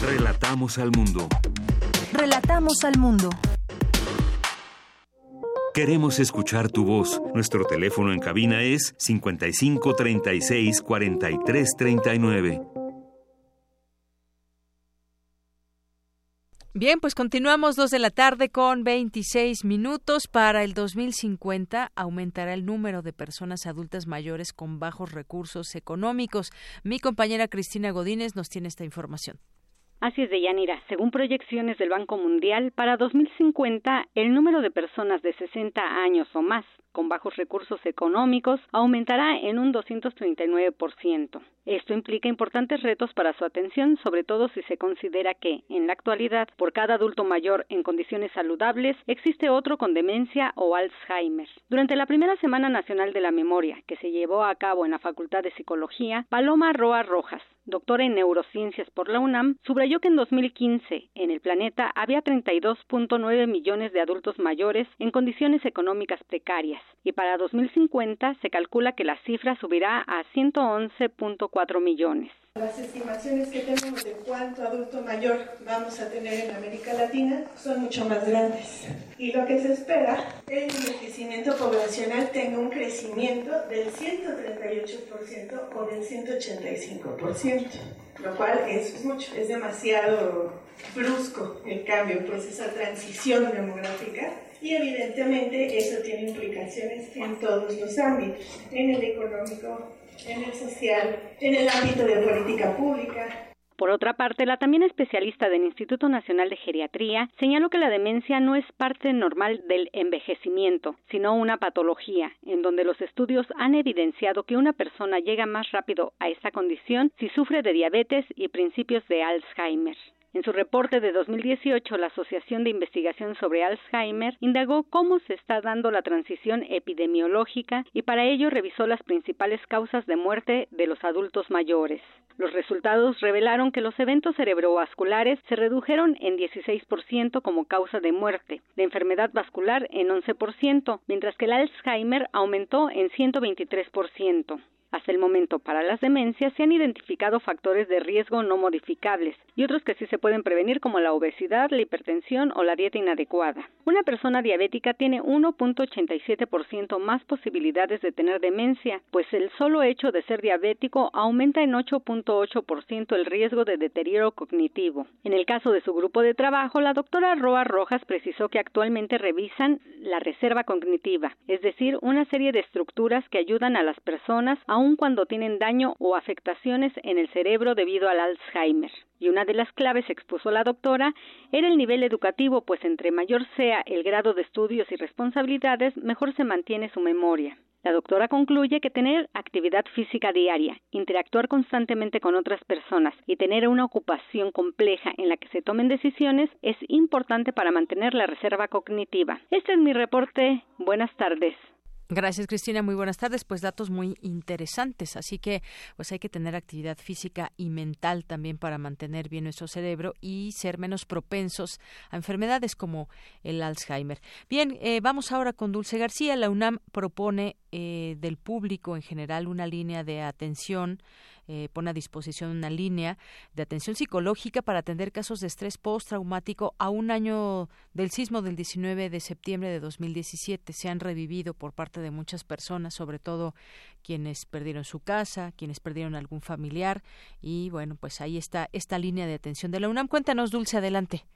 Relatamos al mundo. Relatamos al mundo. Queremos escuchar tu voz. Nuestro teléfono en cabina es 55 36 43 39. Bien, pues continuamos dos de la tarde con 26 minutos. Para el 2050 aumentará el número de personas adultas mayores con bajos recursos económicos. Mi compañera Cristina Godínez nos tiene esta información. Así es, Deyanira. Según proyecciones del Banco Mundial, para 2050 el número de personas de 60 años o más con bajos recursos económicos aumentará en un 239%. Esto implica importantes retos para su atención, sobre todo si se considera que, en la actualidad, por cada adulto mayor en condiciones saludables, existe otro con demencia o Alzheimer. Durante la primera Semana Nacional de la Memoria, que se llevó a cabo en la Facultad de Psicología, Paloma Roa Rojas, doctora en neurociencias por la UNAM, subrayó que en 2015 en el planeta había 32.9 millones de adultos mayores en condiciones económicas precarias y para 2050 se calcula que la cifra subirá a 111.4 millones. Las estimaciones que tenemos de cuánto adulto mayor vamos a tener en América Latina son mucho más grandes. Y lo que se espera es que el envejecimiento poblacional tenga un crecimiento del 138% o del 185%, lo cual es mucho, es demasiado brusco el cambio, pues esa transición demográfica. Y evidentemente eso tiene implicaciones en todos los ámbitos, en el económico, en el social, en el ámbito de política pública. Por otra parte, la también especialista del Instituto Nacional de Geriatría señaló que la demencia no es parte normal del envejecimiento, sino una patología, en donde los estudios han evidenciado que una persona llega más rápido a esa condición si sufre de diabetes y principios de Alzheimer. En su reporte de 2018, la Asociación de Investigación sobre Alzheimer indagó cómo se está dando la transición epidemiológica y para ello revisó las principales causas de muerte de los adultos mayores. Los resultados revelaron que los eventos cerebrovasculares se redujeron en 16% como causa de muerte, de enfermedad vascular en 11%, mientras que el Alzheimer aumentó en 123%. Hasta el momento, para las demencias se han identificado factores de riesgo no modificables y otros que sí se pueden prevenir como la obesidad, la hipertensión o la dieta inadecuada. Una persona diabética tiene 1.87% más posibilidades de tener demencia, pues el solo hecho de ser diabético aumenta en 8.8% el riesgo de deterioro cognitivo. En el caso de su grupo de trabajo, la doctora Roa Rojas precisó que actualmente revisan la reserva cognitiva, es decir, una serie de estructuras que ayudan a las personas a aun cuando tienen daño o afectaciones en el cerebro debido al Alzheimer. Y una de las claves, expuso la doctora, era el nivel educativo, pues entre mayor sea el grado de estudios y responsabilidades, mejor se mantiene su memoria. La doctora concluye que tener actividad física diaria, interactuar constantemente con otras personas y tener una ocupación compleja en la que se tomen decisiones es importante para mantener la reserva cognitiva. Este es mi reporte. Buenas tardes. Gracias, Cristina. Muy buenas tardes. Pues datos muy interesantes. Así que, pues hay que tener actividad física y mental también para mantener bien nuestro cerebro y ser menos propensos a enfermedades como el Alzheimer. Bien, eh, vamos ahora con Dulce García. La UNAM propone eh, del público en general una línea de atención eh, pone a disposición una línea de atención psicológica para atender casos de estrés postraumático a un año del sismo del 19 de septiembre de 2017. Se han revivido por parte de muchas personas, sobre todo quienes perdieron su casa, quienes perdieron algún familiar y bueno, pues ahí está esta línea de atención de la UNAM. Cuéntanos, Dulce, adelante.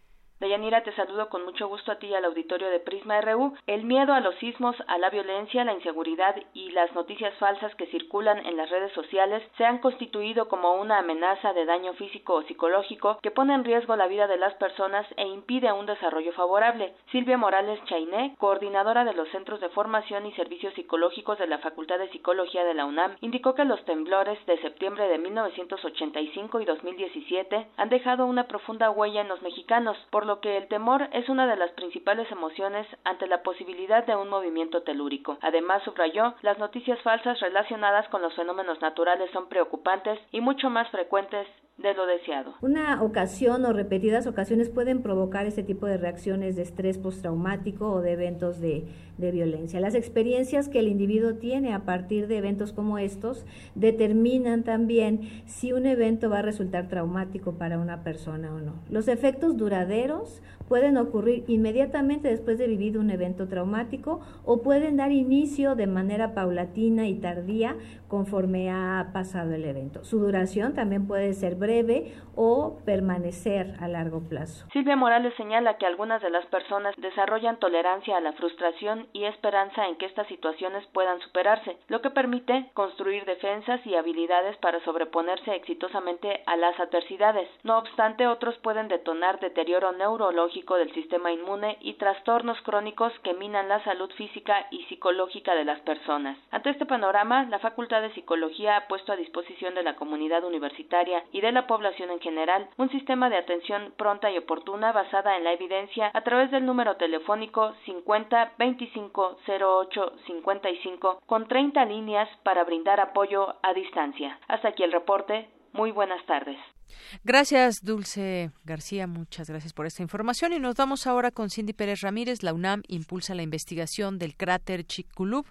Deyanira, te saludo con mucho gusto a ti y al auditorio de Prisma RU. El miedo a los sismos, a la violencia, la inseguridad y las noticias falsas que circulan en las redes sociales se han constituido como una amenaza de daño físico o psicológico que pone en riesgo la vida de las personas e impide un desarrollo favorable. Silvia Morales Chainé, coordinadora de los Centros de Formación y Servicios Psicológicos de la Facultad de Psicología de la UNAM, indicó que los temblores de septiembre de 1985 y 2017 han dejado una profunda huella en los mexicanos, por lo que el temor es una de las principales emociones ante la posibilidad de un movimiento telúrico. Además, subrayó, las noticias falsas relacionadas con los fenómenos naturales son preocupantes y mucho más frecuentes de lo deseado. Una ocasión o repetidas ocasiones pueden provocar este tipo de reacciones de estrés postraumático o de eventos de, de, violencia. Las experiencias que el individuo tiene a partir de eventos como estos determinan también si un evento va a resultar traumático para una persona o no. Los efectos duraderos pueden ocurrir inmediatamente después de vivir un evento traumático o pueden dar inicio de manera paulatina y tardía conforme ha pasado el evento. Su duración también puede ser breve o permanecer a largo plazo. Silvia Morales señala que algunas de las personas desarrollan tolerancia a la frustración y esperanza en que estas situaciones puedan superarse, lo que permite construir defensas y habilidades para sobreponerse exitosamente a las adversidades. No obstante, otros pueden detonar deterioro neurológico del sistema inmune y trastornos crónicos que minan la salud física y psicológica de las personas. Ante este panorama, la Facultad de Psicología ha puesto a disposición de la comunidad universitaria y de la población en general un sistema de atención pronta y oportuna basada en la evidencia a través del número telefónico 50 25 08 55 con 30 líneas para brindar apoyo a distancia. Hasta aquí el reporte. Muy buenas tardes. Gracias, Dulce García. Muchas gracias por esta información. Y nos vamos ahora con Cindy Pérez Ramírez. La UNAM impulsa la investigación del cráter Chicxulub,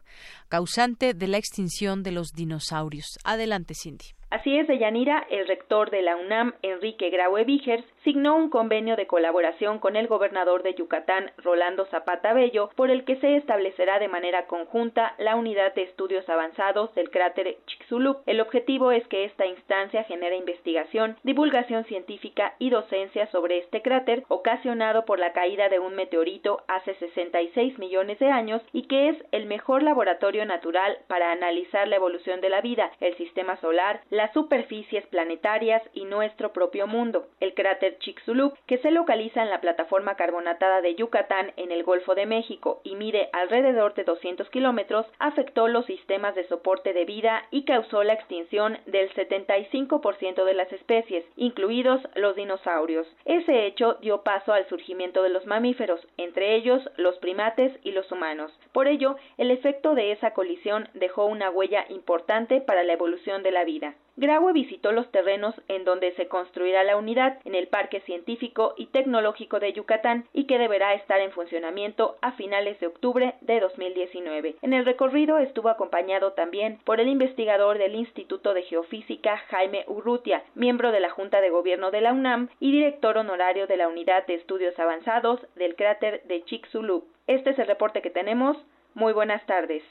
causante de la extinción de los dinosaurios. Adelante, Cindy. Así es, Deyanira, el rector de la UNAM, Enrique Graue Vigers, signó un convenio de colaboración con el gobernador de Yucatán, Rolando Zapata Bello, por el que se establecerá de manera conjunta la unidad de estudios avanzados del cráter Chicxulub. El objetivo es que esta instancia genere investigación, divulgación científica y docencia sobre este cráter ocasionado por la caída de un meteorito hace 66 millones de años y que es el mejor laboratorio natural para analizar la evolución de la vida, el sistema solar, las superficies planetarias y nuestro propio mundo. El cráter Chicxulub, que se localiza en la plataforma carbonatada de Yucatán en el Golfo de México y mide alrededor de 200 kilómetros, afectó los sistemas de soporte de vida y causó la extinción del 75% de las especies, incluidos los dinosaurios. Ese hecho dio paso al surgimiento de los mamíferos, entre ellos los primates y los humanos. Por ello, el efecto de esa colisión dejó una huella importante para la evolución de la vida. Graue visitó los terrenos en donde se construirá la unidad en el Parque Científico y Tecnológico de Yucatán y que deberá estar en funcionamiento a finales de octubre de 2019. En el recorrido estuvo acompañado también por el investigador del Instituto de Geofísica Jaime Urrutia, miembro de la Junta de Gobierno de la UNAM y director honorario de la Unidad de Estudios Avanzados del cráter de Chicxulub. Este es el reporte que tenemos. Muy buenas tardes.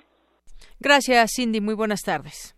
Gracias, Cindy. Muy buenas tardes.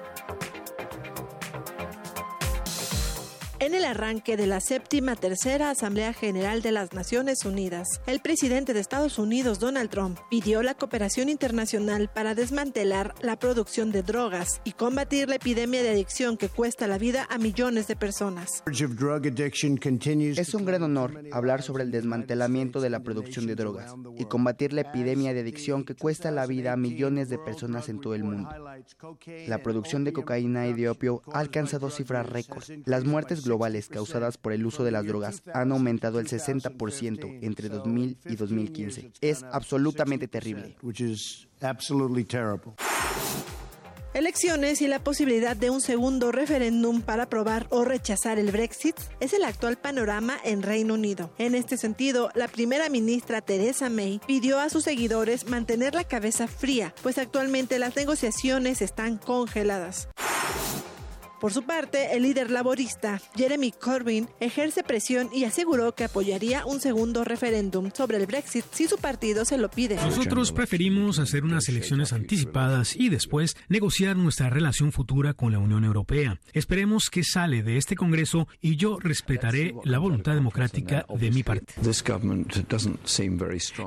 En el arranque de la séptima tercera Asamblea General de las Naciones Unidas, el presidente de Estados Unidos, Donald Trump, pidió la cooperación internacional para desmantelar la producción de drogas y combatir la epidemia de adicción que cuesta la vida a millones de personas. Es un gran honor hablar sobre el desmantelamiento de la producción de drogas y combatir la epidemia de adicción que cuesta la vida a millones de personas en todo el mundo. La producción de cocaína y de opio ha alcanzado cifras récords. Las muertes globales causadas por el uso de las drogas han aumentado el 60% entre 2000 y 2015. Es absolutamente terrible. Elecciones y la posibilidad de un segundo referéndum para aprobar o rechazar el Brexit es el actual panorama en Reino Unido. En este sentido, la primera ministra Theresa May pidió a sus seguidores mantener la cabeza fría, pues actualmente las negociaciones están congeladas. Por su parte, el líder laborista Jeremy Corbyn ejerce presión y aseguró que apoyaría un segundo referéndum sobre el Brexit si su partido se lo pide. Nosotros preferimos hacer unas elecciones anticipadas y después negociar nuestra relación futura con la Unión Europea. Esperemos que sale de este Congreso y yo respetaré la voluntad democrática de mi parte.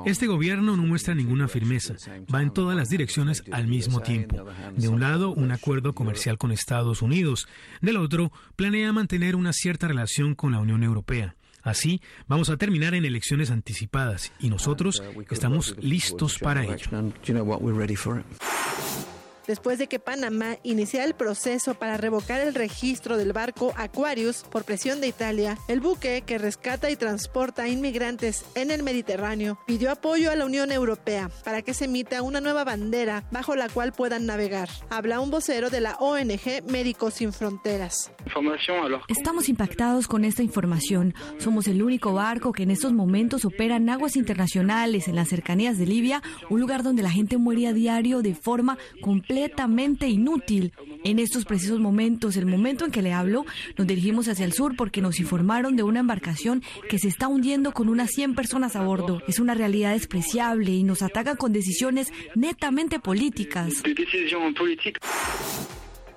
Este gobierno no muestra ninguna firmeza, va en todas las direcciones al mismo tiempo. De un lado, un acuerdo comercial con Estados Unidos, del otro, planea mantener una cierta relación con la Unión Europea. Así, vamos a terminar en elecciones anticipadas y nosotros estamos listos para ello. Después de que Panamá iniciara el proceso para revocar el registro del barco Aquarius por presión de Italia, el buque que rescata y transporta inmigrantes en el Mediterráneo pidió apoyo a la Unión Europea para que se emita una nueva bandera bajo la cual puedan navegar. Habla un vocero de la ONG Médicos Sin Fronteras. Estamos impactados con esta información. Somos el único barco que en estos momentos opera en aguas internacionales en las cercanías de Libia, un lugar donde la gente muere a diario de forma completamente inútil. En estos precisos momentos, el momento en que le hablo, nos dirigimos hacia el sur porque nos informaron de una embarcación que se está hundiendo con unas 100 personas a bordo. Es una realidad despreciable y nos atacan con decisiones netamente políticas.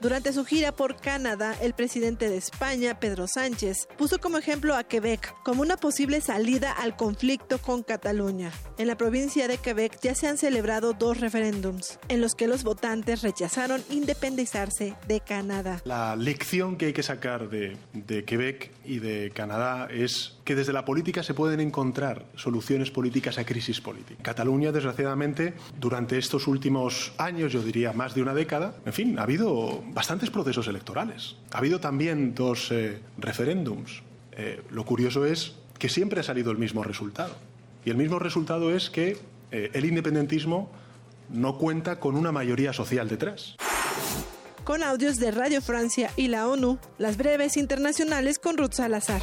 Durante su gira por Canadá, el presidente de España, Pedro Sánchez, puso como ejemplo a Quebec como una posible salida al conflicto con Cataluña. En la provincia de Quebec ya se han celebrado dos referéndums, en los que los votantes rechazaron independizarse de Canadá. La lección que hay que sacar de, de Quebec y de Canadá es que desde la política se pueden encontrar soluciones políticas a crisis políticas. Cataluña, desgraciadamente, durante estos últimos años, yo diría más de una década, en fin, ha habido bastantes procesos electorales. Ha habido también dos eh, referéndums. Eh, lo curioso es que siempre ha salido el mismo resultado. Y el mismo resultado es que eh, el independentismo no cuenta con una mayoría social detrás con audios de Radio Francia y la ONU, las breves internacionales con Ruth Salazar.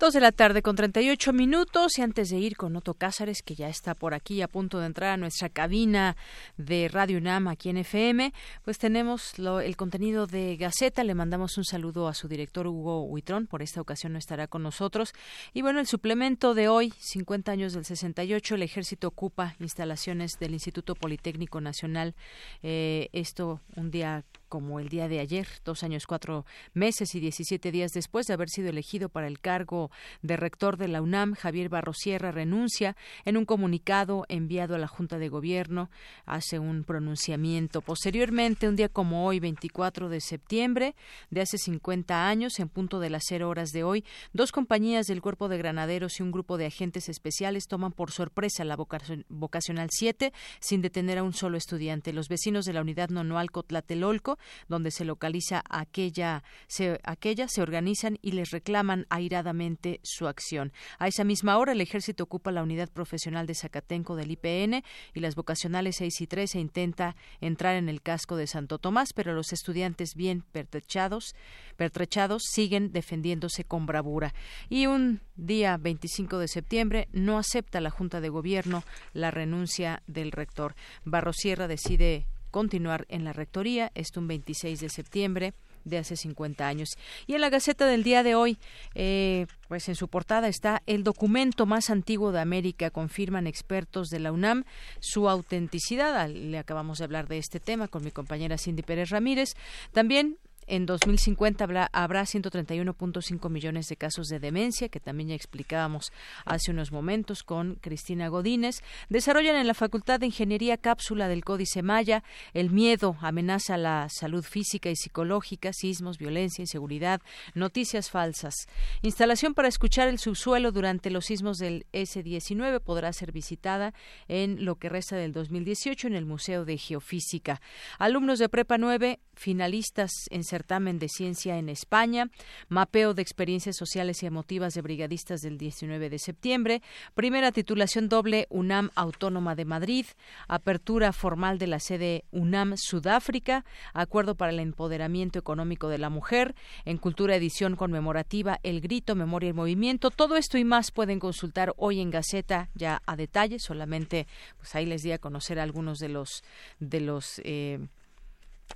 Dos de la tarde con 38 minutos y antes de ir con Otto Cázares, que ya está por aquí a punto de entrar a nuestra cabina de Radio UNAM aquí en FM, pues tenemos el contenido de Gaceta. Le mandamos un saludo a su director Hugo Huitrón, por esta ocasión no estará con nosotros. Y bueno, el suplemento de hoy, 50 años del 68, el ejército ocupa instalaciones del Instituto Politécnico Nacional. Eh, esto un día como el día de ayer, dos años, cuatro meses y diecisiete días después de haber sido elegido para el cargo de rector de la UNAM, Javier Barrosierra renuncia. En un comunicado enviado a la Junta de Gobierno, hace un pronunciamiento. Posteriormente, un día como hoy, 24 de septiembre de hace 50 años, en punto de las cero horas de hoy, dos compañías del Cuerpo de Granaderos y un grupo de agentes especiales toman por sorpresa la vocacional 7 sin detener a un solo estudiante. Los vecinos de la unidad Nonoalco Tlatelolco donde se localiza aquella se, aquella se organizan y les reclaman airadamente su acción. A esa misma hora el ejército ocupa la unidad profesional de Zacatenco del IPN y las vocacionales 6 y 3 e intenta entrar en el casco de Santo Tomás, pero los estudiantes bien pertrechados, pertrechados siguen defendiéndose con bravura. Y un día 25 de septiembre no acepta la Junta de Gobierno la renuncia del rector. Barrosierra decide continuar en la rectoría, esto un 26 de septiembre de hace 50 años. Y en la Gaceta del día de hoy, eh, pues en su portada está el documento más antiguo de América, confirman expertos de la UNAM su autenticidad. Le acabamos de hablar de este tema con mi compañera Cindy Pérez Ramírez. También en 2050 habrá, habrá 131.5 millones de casos de demencia, que también ya explicábamos hace unos momentos con Cristina Godínez. Desarrollan en la Facultad de Ingeniería cápsula del Códice Maya. El miedo amenaza la salud física y psicológica, sismos, violencia, inseguridad, noticias falsas. Instalación para escuchar el subsuelo durante los sismos del S-19 podrá ser visitada en lo que resta del 2018 en el Museo de Geofísica. Alumnos de Prepa 9, finalistas en certamen de ciencia en España, mapeo de experiencias sociales y emotivas de brigadistas del 19 de septiembre, primera titulación doble UNAM Autónoma de Madrid, apertura formal de la sede UNAM Sudáfrica, acuerdo para el empoderamiento económico de la mujer, en cultura edición conmemorativa El Grito, Memoria y Movimiento, todo esto y más pueden consultar hoy en Gaceta ya a detalle, solamente pues ahí les di a conocer algunos de los de los eh,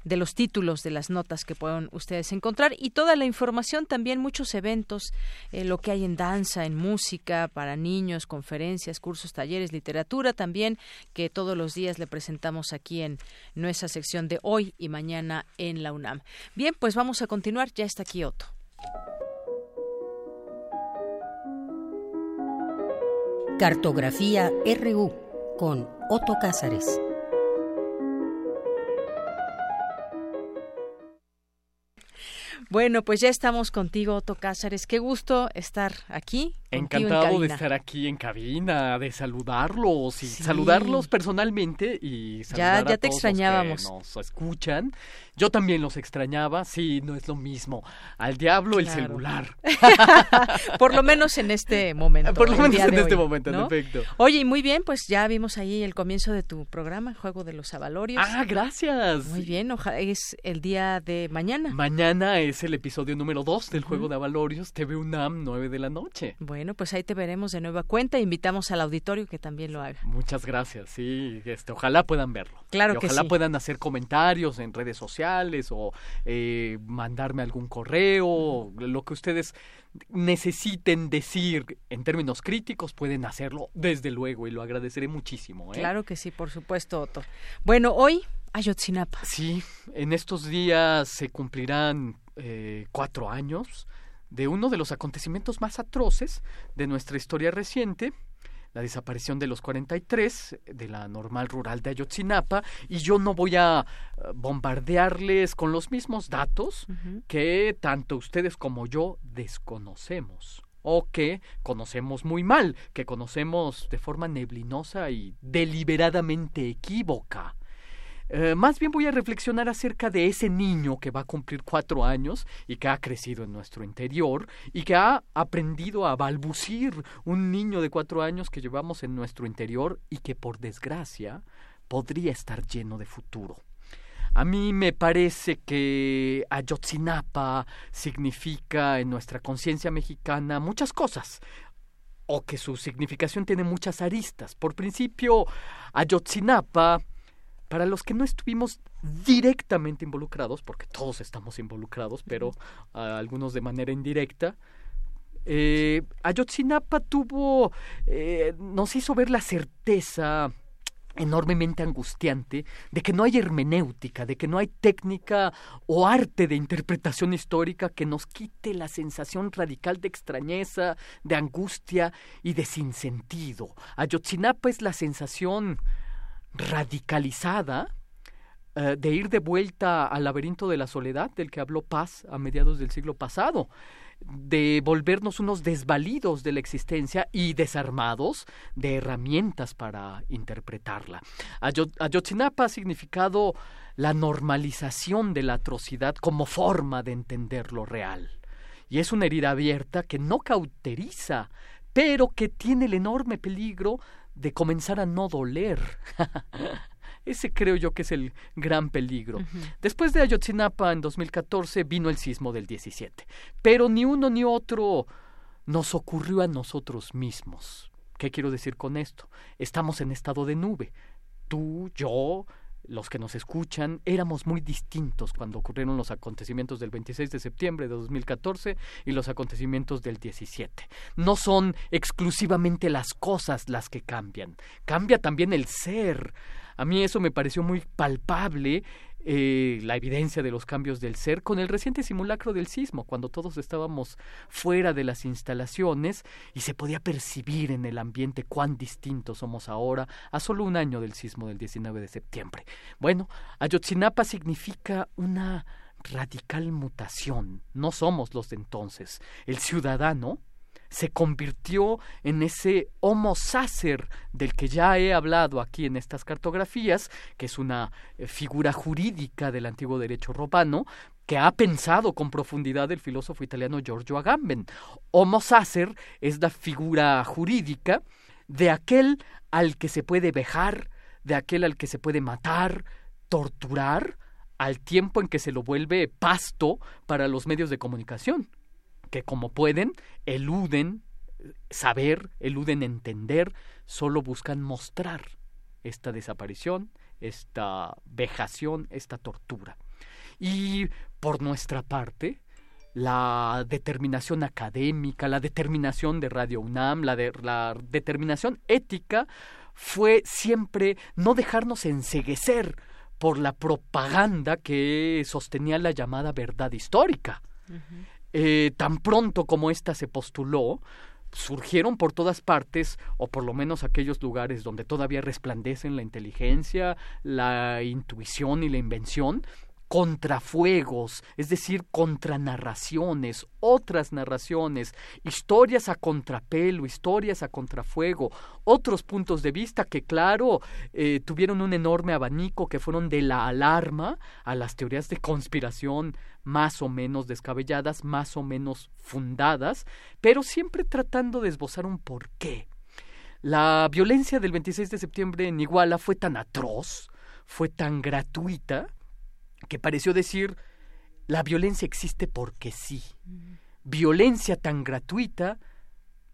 de los títulos de las notas que pueden ustedes encontrar y toda la información también muchos eventos eh, lo que hay en danza en música para niños conferencias cursos talleres literatura también que todos los días le presentamos aquí en nuestra sección de hoy y mañana en la UNAM bien pues vamos a continuar ya está aquí Otto Cartografía RU con Otto Cázares. Bueno, pues ya estamos contigo, Otto Cázares. Qué gusto estar aquí. Encantado de estar aquí en cabina, de saludarlos y saludarlos personalmente y saludar ya, ya a te todos extrañábamos. Los que nos escuchan. Yo también los extrañaba, sí, no es lo mismo. Al diablo el celular. Por lo menos en este momento. Por lo menos en este hoy, momento, en ¿no? efecto. Oye, y muy bien, pues ya vimos ahí el comienzo de tu programa, Juego de los Avalorios. Ah, gracias. Muy bien, oja- es el día de mañana. Mañana es el episodio número 2 del juego de Avalorios, TV UNAM, 9 de la noche. Bueno, Bueno, pues ahí te veremos de nueva cuenta. Invitamos al auditorio que también lo haga. Muchas gracias. Sí, este, ojalá puedan verlo. Claro que ojalá puedan hacer comentarios en redes sociales o eh, mandarme algún correo, lo que ustedes necesiten decir en términos críticos, pueden hacerlo desde luego y lo agradeceré muchísimo. ¿eh? Claro que sí, por supuesto, Otto. Bueno, hoy Ayotzinapa. Sí, en estos días se cumplirán eh, cuatro años de uno de los acontecimientos más atroces de nuestra historia reciente, la desaparición de los 43 de la normal rural de Ayotzinapa y yo no voy a eh, bombardearles con los mismos datos que tanto ustedes como yo desconocemos o que conocemos muy mal, que conocemos de forma neblinosa y deliberadamente equívoca. Eh, más bien voy a reflexionar acerca de ese niño que va a cumplir cuatro años y que ha crecido en nuestro interior y que ha aprendido a balbucir un niño de cuatro años que llevamos en nuestro interior y que por desgracia podría estar lleno de futuro. A mí me parece que Ayotzinapa significa en nuestra conciencia mexicana muchas cosas o que su significación tiene muchas aristas. Por principio, Ayotzinapa para los que no estuvimos directamente involucrados, porque todos estamos involucrados, pero algunos de manera indirecta, eh, Ayotzinapa tuvo, eh, nos hizo ver la certeza enormemente angustiante de que no hay hermenéutica, de que no hay técnica o arte de interpretación histórica que nos quite la sensación radical de extrañeza, de angustia y de sinsentido. Ayotzinapa es la sensación radicalizada eh, de ir de vuelta al laberinto de la soledad del que habló Paz a mediados del siglo pasado, de volvernos unos desvalidos de la existencia y desarmados de herramientas para interpretarla. Ayotzinapa ha significado la normalización de la atrocidad como forma de entender lo real. Y es una herida abierta que no cauteriza, pero que tiene el enorme peligro de comenzar a no doler. Ese creo yo que es el gran peligro. Después de Ayotzinapa en 2014 vino el sismo del 17, pero ni uno ni otro nos ocurrió a nosotros mismos. ¿Qué quiero decir con esto? Estamos en estado de nube. Tú, yo, los que nos escuchan, éramos muy distintos cuando ocurrieron los acontecimientos del 26 de septiembre de 2014 y los acontecimientos del 17. No son exclusivamente las cosas las que cambian, cambia también el ser. A mí eso me pareció muy palpable eh, la evidencia de los cambios del ser con el reciente simulacro del sismo, cuando todos estábamos fuera de las instalaciones y se podía percibir en el ambiente cuán distintos somos ahora a solo un año del sismo del 19 de septiembre. Bueno, Ayotzinapa significa una radical mutación. No somos los de entonces. El ciudadano, se convirtió en ese homo sacer del que ya he hablado aquí en estas cartografías, que es una eh, figura jurídica del antiguo derecho romano, que ha pensado con profundidad el filósofo italiano Giorgio Agamben. Homo sacer es la figura jurídica de aquel al que se puede vejar, de aquel al que se puede matar, torturar, al tiempo en que se lo vuelve pasto para los medios de comunicación que como pueden, eluden saber, eluden entender, solo buscan mostrar esta desaparición, esta vejación, esta tortura. Y por nuestra parte, la determinación académica, la determinación de Radio UNAM, la, la determinación ética fue siempre no dejarnos enseguecer por la propaganda que sostenía la llamada verdad histórica. Eh, tan pronto como ésta se postuló, surgieron por todas partes, o por lo menos aquellos lugares donde todavía resplandecen la inteligencia, la intuición y la invención, contrafuegos, es decir, contranarraciones, otras narraciones, historias a contrapelo, historias a contrafuego, otros puntos de vista que, claro, eh, tuvieron un enorme abanico que fueron de la alarma a las teorías de conspiración más o menos descabelladas, más o menos fundadas, pero siempre tratando de esbozar un porqué. La violencia del 26 de septiembre en Iguala fue tan atroz, fue tan gratuita, que pareció decir la violencia existe porque sí. Violencia tan gratuita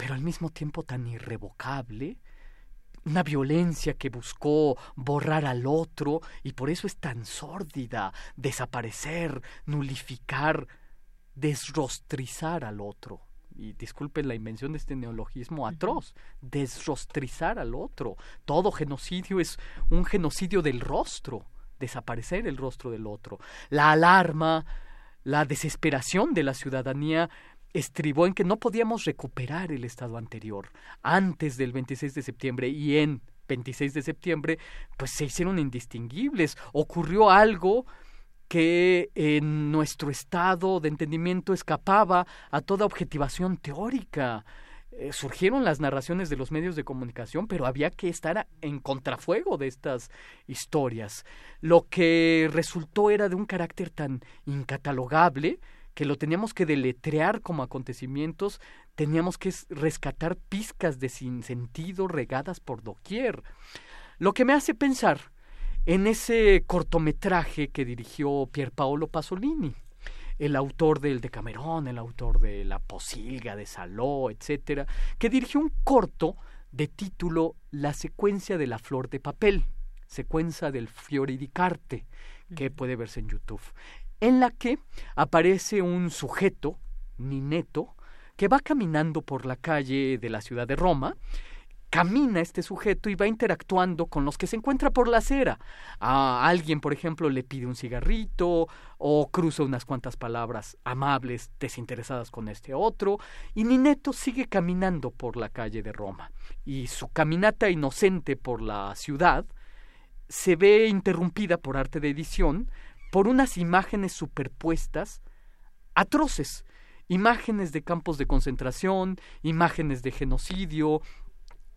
pero al mismo tiempo tan irrevocable, una violencia que buscó borrar al otro y por eso es tan sórdida, desaparecer, nulificar, desrostrizar al otro. Y disculpen la invención de este neologismo atroz, desrostrizar al otro. Todo genocidio es un genocidio del rostro, desaparecer el rostro del otro. La alarma, la desesperación de la ciudadanía estribó en que no podíamos recuperar el estado anterior antes del 26 de septiembre y en 26 de septiembre pues se hicieron indistinguibles. Ocurrió algo que en nuestro estado de entendimiento escapaba a toda objetivación teórica. Eh, surgieron las narraciones de los medios de comunicación, pero había que estar en contrafuego de estas historias. Lo que resultó era de un carácter tan incatalogable que lo teníamos que deletrear como acontecimientos, teníamos que rescatar pizcas de sinsentido regadas por doquier. Lo que me hace pensar en ese cortometraje que dirigió Pierpaolo Pasolini, el autor del Decamerón, el autor de La Posilga, de Saló, etcétera, que dirigió un corto de título La secuencia de la flor de papel, secuencia del Fiori di Carte, que puede verse en YouTube, en la que aparece un sujeto, Nineto, que va caminando por la calle de la ciudad de Roma camina este sujeto y va interactuando con los que se encuentra por la acera. A alguien, por ejemplo, le pide un cigarrito o cruza unas cuantas palabras amables, desinteresadas con este otro, y Nineto sigue caminando por la calle de Roma. Y su caminata inocente por la ciudad se ve interrumpida por arte de edición por unas imágenes superpuestas atroces, imágenes de campos de concentración, imágenes de genocidio,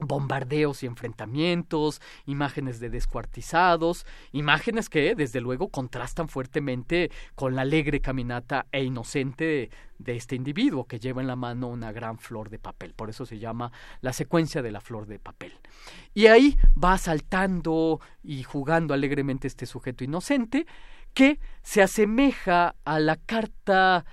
bombardeos y enfrentamientos, imágenes de descuartizados, imágenes que desde luego contrastan fuertemente con la alegre caminata e inocente de este individuo que lleva en la mano una gran flor de papel. Por eso se llama la secuencia de la flor de papel. Y ahí va saltando y jugando alegremente este sujeto inocente que se asemeja a la carta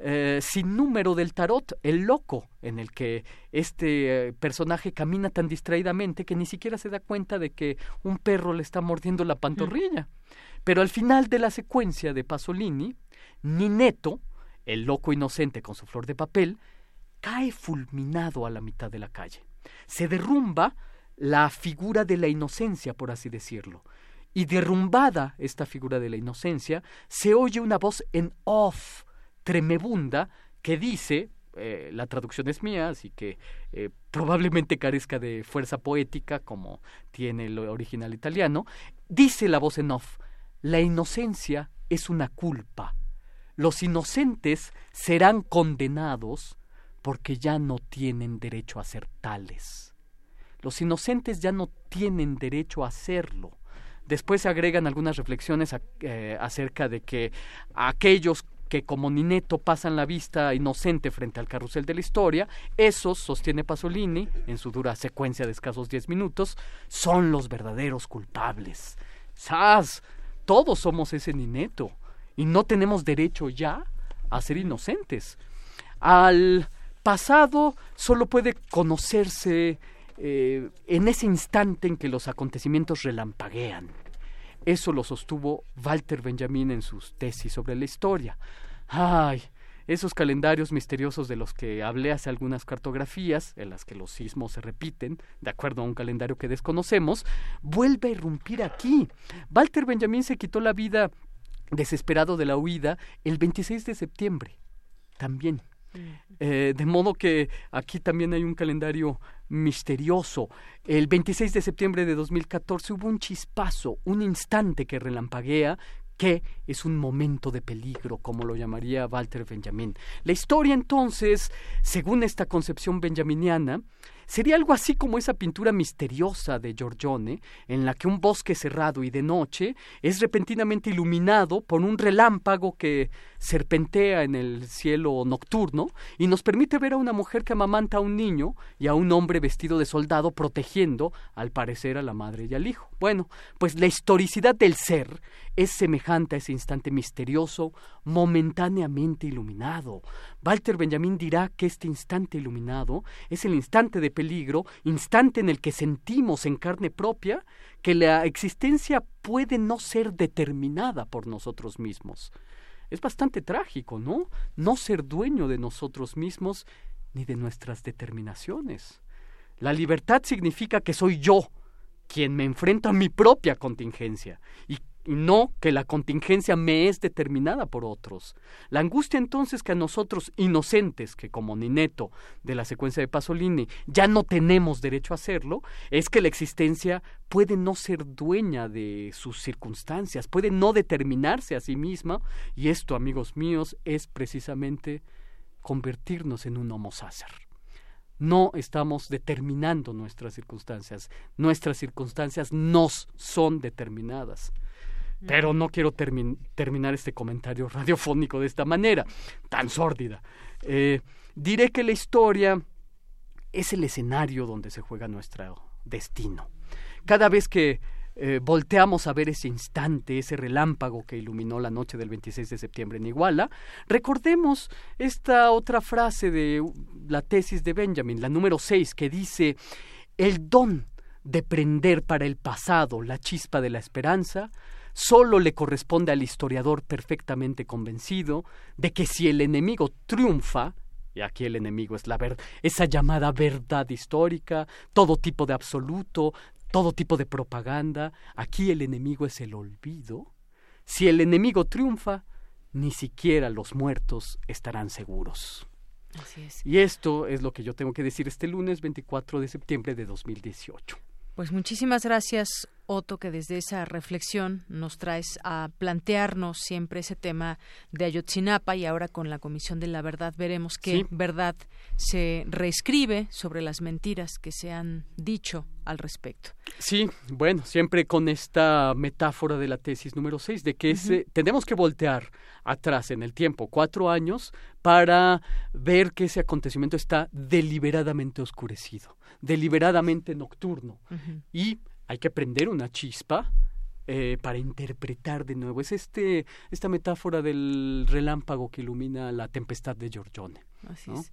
eh, sin número del tarot, el loco, en el que este eh, personaje camina tan distraídamente que ni siquiera se da cuenta de que un perro le está mordiendo la pantorrilla. Pero al final de la secuencia de Pasolini, Nineto, el loco inocente con su flor de papel, cae fulminado a la mitad de la calle. Se derrumba la figura de la inocencia, por así decirlo. Y derrumbada esta figura de la inocencia, se oye una voz en off tremebunda que dice, eh, la traducción es mía, así que eh, probablemente carezca de fuerza poética como tiene el original italiano, dice la voz en off, la inocencia es una culpa. Los inocentes serán condenados porque ya no tienen derecho a ser tales. Los inocentes ya no tienen derecho a serlo. Después se agregan algunas reflexiones eh, acerca de que aquellos que como Nineto pasan la vista inocente frente al carrusel de la historia, esos, sostiene Pasolini, en su dura secuencia de escasos diez minutos, son los verdaderos culpables. ¡Sas! Todos somos ese Nineto y no tenemos derecho ya a ser inocentes. Al pasado solo puede conocerse eh, en ese instante en que los acontecimientos relampaguean. Eso lo sostuvo Walter Benjamin en sus tesis sobre la historia. Ay, esos calendarios misteriosos de los que hablé hace algunas cartografías, en las que los sismos se repiten, de acuerdo a un calendario que desconocemos, vuelve a irrumpir aquí. Walter Benjamin se quitó la vida desesperado de la huida el 26 de septiembre. También. Eh, de modo que aquí también hay un calendario misterioso. El 26 de septiembre de 2014 hubo un chispazo, un instante que relampaguea que es un momento de peligro, como lo llamaría Walter Benjamin. La historia entonces, según esta concepción benjaminiana, Sería algo así como esa pintura misteriosa de Giorgione, en la que un bosque cerrado y de noche es repentinamente iluminado por un relámpago que serpentea en el cielo nocturno y nos permite ver a una mujer que amamanta a un niño y a un hombre vestido de soldado protegiendo, al parecer, a la madre y al hijo. Bueno, pues la historicidad del ser es semejante a ese instante misterioso, momentáneamente iluminado. Walter Benjamin dirá que este instante iluminado es el instante de peligro, instante en el que sentimos en carne propia que la existencia puede no ser determinada por nosotros mismos. Es bastante trágico, ¿no? No ser dueño de nosotros mismos ni de nuestras determinaciones. La libertad significa que soy yo quien me enfrenta a mi propia contingencia y y no que la contingencia me es determinada por otros. La angustia entonces que a nosotros inocentes, que como Nineto de la secuencia de Pasolini ya no tenemos derecho a hacerlo, es que la existencia puede no ser dueña de sus circunstancias, puede no determinarse a sí misma, y esto, amigos míos, es precisamente convertirnos en un homo sacer no estamos determinando nuestras circunstancias. Nuestras circunstancias nos son determinadas. Pero no quiero terminar este comentario radiofónico de esta manera, tan sórdida. Eh, diré que la historia es el escenario donde se juega nuestro destino. Cada vez que eh, volteamos a ver ese instante, ese relámpago que iluminó la noche del 26 de septiembre en Iguala, recordemos esta otra frase de la tesis de Benjamin, la número 6, que dice, el don de prender para el pasado la chispa de la esperanza solo le corresponde al historiador perfectamente convencido de que si el enemigo triunfa, y aquí el enemigo es la verdad, esa llamada verdad histórica, todo tipo de absoluto, todo tipo de propaganda, aquí el enemigo es el olvido. Si el enemigo triunfa, ni siquiera los muertos estarán seguros. Así es. Y esto es lo que yo tengo que decir este lunes 24 de septiembre de 2018. Pues muchísimas gracias, Otto, que desde esa reflexión nos traes a plantearnos siempre ese tema de Ayotzinapa y ahora con la Comisión de la Verdad veremos qué verdad se reescribe sobre las mentiras que se han dicho al respecto. Sí, bueno, siempre con esta metáfora de la tesis número 6, de que tenemos que voltear atrás en el tiempo, cuatro años, para ver que ese acontecimiento está deliberadamente oscurecido deliberadamente nocturno. Y hay que prender una chispa eh, para interpretar de nuevo. Es este, esta metáfora del relámpago que ilumina la tempestad de Giorgione. Así es.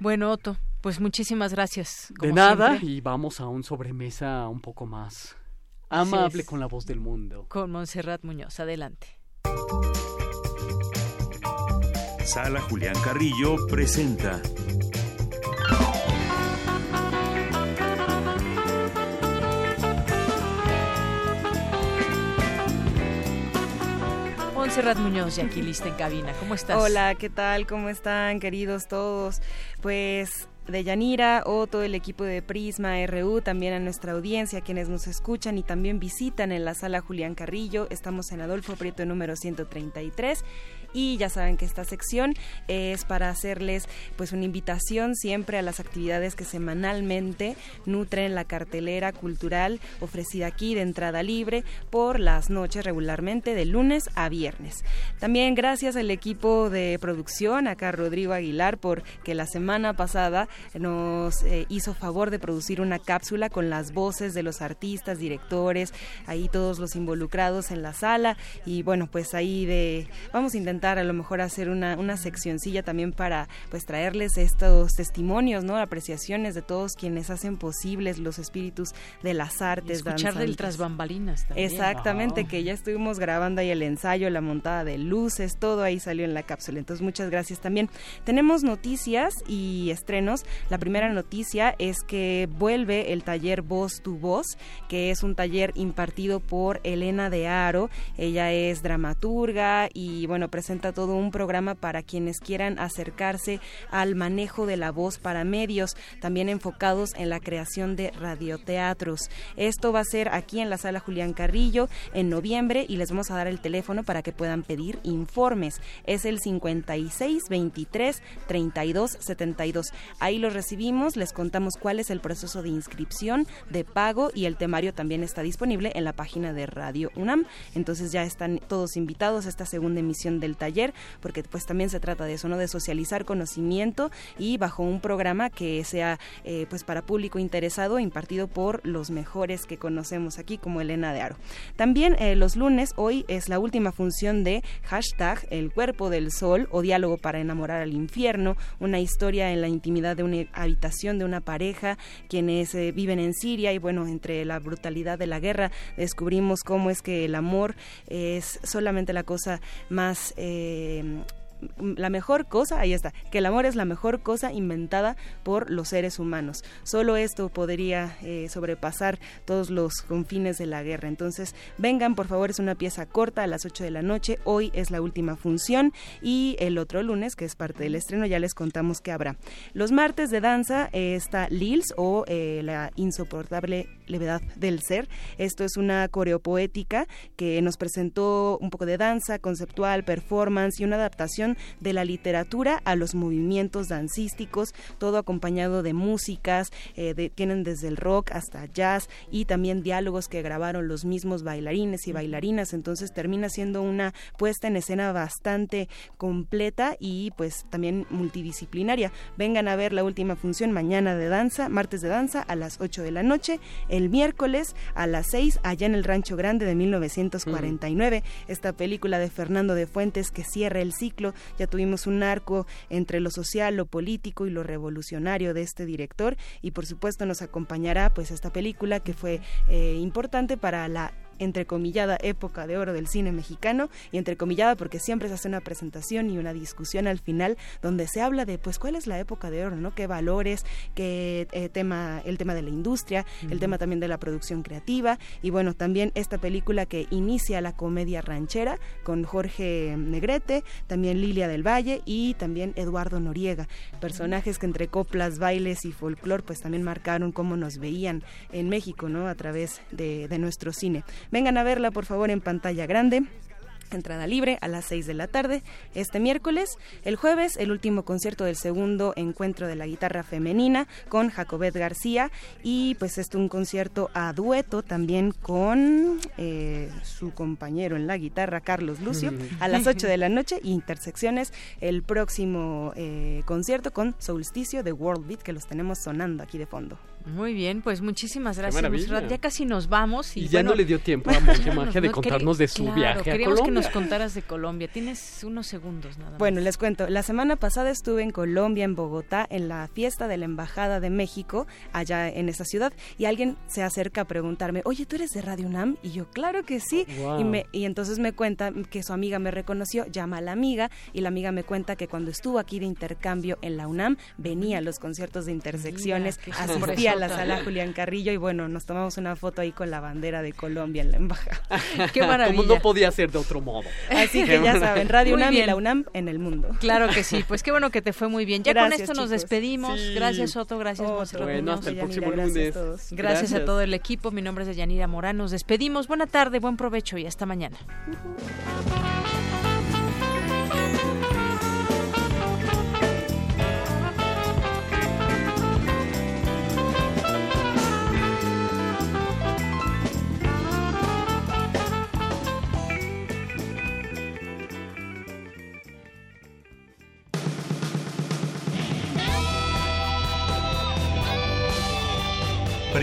Bueno, Otto, pues muchísimas gracias. de nada, y vamos a un sobremesa un poco más amable con la voz del mundo. Con Montserrat Muñoz, adelante. Sala Julián Carrillo presenta Montserrat Muñoz, y aquí lista en cabina. ¿Cómo estás? Hola, ¿qué tal? ¿Cómo están, queridos todos? Pues de Yanira o todo el equipo de Prisma RU, también a nuestra audiencia, quienes nos escuchan y también visitan en la sala Julián Carrillo. Estamos en Adolfo Prieto número 133 y ya saben que esta sección es para hacerles pues una invitación siempre a las actividades que semanalmente nutren la cartelera cultural ofrecida aquí de entrada libre por las noches regularmente de lunes a viernes. También gracias al equipo de producción, acá Rodrigo Aguilar, por que la semana pasada nos eh, hizo favor de producir una cápsula con las voces de los artistas, directores, ahí todos los involucrados en la sala y bueno, pues ahí de vamos a intentar a lo mejor hacer una, una seccioncilla también para pues traerles estos testimonios, ¿no? Apreciaciones de todos quienes hacen posibles los espíritus de las artes. Y escuchar del tras bambalinas también. Exactamente, que ya estuvimos grabando ahí el ensayo, la montada de luces, todo ahí salió en la cápsula. Entonces muchas gracias también. Tenemos noticias y estrenos. La primera noticia es que vuelve el taller Voz tu Voz, que es un taller impartido por Elena de Aro. Ella es dramaturga y bueno, presenta todo un programa para quienes quieran acercarse al manejo de la voz para medios, también enfocados en la creación de radioteatros. Esto va a ser aquí en la sala Julián Carrillo en noviembre y les vamos a dar el teléfono para que puedan pedir informes. Es el 56 23 32 72. Ahí ahí los recibimos, les contamos cuál es el proceso de inscripción, de pago y el temario también está disponible en la página de Radio UNAM. Entonces ya están todos invitados a esta segunda emisión del taller, porque pues también se trata de eso, ¿no? De socializar conocimiento y bajo un programa que sea eh, pues para público interesado, impartido por los mejores que conocemos aquí, como Elena de Aro. También eh, los lunes, hoy es la última función de hashtag El cuerpo del sol o diálogo para enamorar al infierno, una historia en la intimidad de una habitación de una pareja, quienes eh, viven en Siria y bueno, entre la brutalidad de la guerra descubrimos cómo es que el amor es solamente la cosa más eh, la mejor cosa, ahí está, que el amor es la mejor cosa inventada por los seres humanos. Solo esto podría eh, sobrepasar todos los confines de la guerra. Entonces, vengan, por favor, es una pieza corta a las 8 de la noche. Hoy es la última función y el otro lunes, que es parte del estreno, ya les contamos que habrá. Los martes de danza eh, está Lils o eh, la insoportable levedad del ser. Esto es una coreopoética que nos presentó un poco de danza conceptual, performance y una adaptación de la literatura a los movimientos dancísticos, todo acompañado de músicas, eh, tienen desde el rock hasta jazz y también diálogos que grabaron los mismos bailarines y bailarinas, entonces termina siendo una puesta en escena bastante completa y pues también multidisciplinaria. Vengan a ver la última función mañana de danza, martes de danza a las 8 de la noche, el miércoles a las 6 allá en el Rancho Grande de 1949, esta película de Fernando de Fuentes que cierra el ciclo ya tuvimos un arco entre lo social, lo político y lo revolucionario de este director. Y por supuesto nos acompañará pues esta película que fue eh, importante para la entrecomillada época de oro del cine mexicano y entrecomillada porque siempre se hace una presentación y una discusión al final donde se habla de pues cuál es la época de oro, ¿no? Qué valores, qué eh, tema, el tema de la industria, el tema también de la producción creativa y bueno, también esta película que inicia la comedia ranchera con Jorge Negrete, también Lilia del Valle y también Eduardo Noriega, personajes que entre coplas, bailes y folclor pues también marcaron cómo nos veían en México, ¿no? A través de, de nuestro cine. Vengan a verla, por favor, en pantalla grande. Entrada libre a las 6 de la tarde este miércoles. El jueves, el último concierto del segundo encuentro de la guitarra femenina con Jacobet García. Y pues es un concierto a dueto también con eh, su compañero en la guitarra, Carlos Lucio, a las 8 de la noche. Y intersecciones el próximo eh, concierto con Solsticio de World Beat, que los tenemos sonando aquí de fondo. Muy bien, pues muchísimas gracias. Ya casi nos vamos. Y, ya no le dio tiempo a Monje Magia de contarnos de su viaje a Colombia. que nos contaras de Colombia. Tienes unos segundos nada más. Bueno, les cuento. La semana pasada estuve en Colombia, en Bogotá, en la fiesta de la Embajada de México, allá en esa ciudad, y alguien se acerca a preguntarme, oye, ¿tú eres de Radio UNAM? Y yo, claro que sí. Y, me, y entonces me cuenta que su amiga me reconoció, llama a la amiga, y la amiga me cuenta que cuando estuvo aquí de intercambio en la UNAM, venía a los conciertos de intersecciones, asistía a la sala Julián Carrillo y bueno, nos tomamos una foto ahí con la bandera de Colombia en la embajada. Qué maravilla. Como no podía ser de otro modo. Así que ya saben, Radio UNAM y la UNAM en el mundo. Claro que sí, pues qué bueno que te fue muy bien. Ya con esto nos despedimos. Gracias Soto, gracias oh, Bueno, hasta el próximo lunes. Gracias, gracias, a todo el equipo. Mi nombre es Yanira Morán. Nos despedimos. Buena tarde, buen provecho y hasta mañana.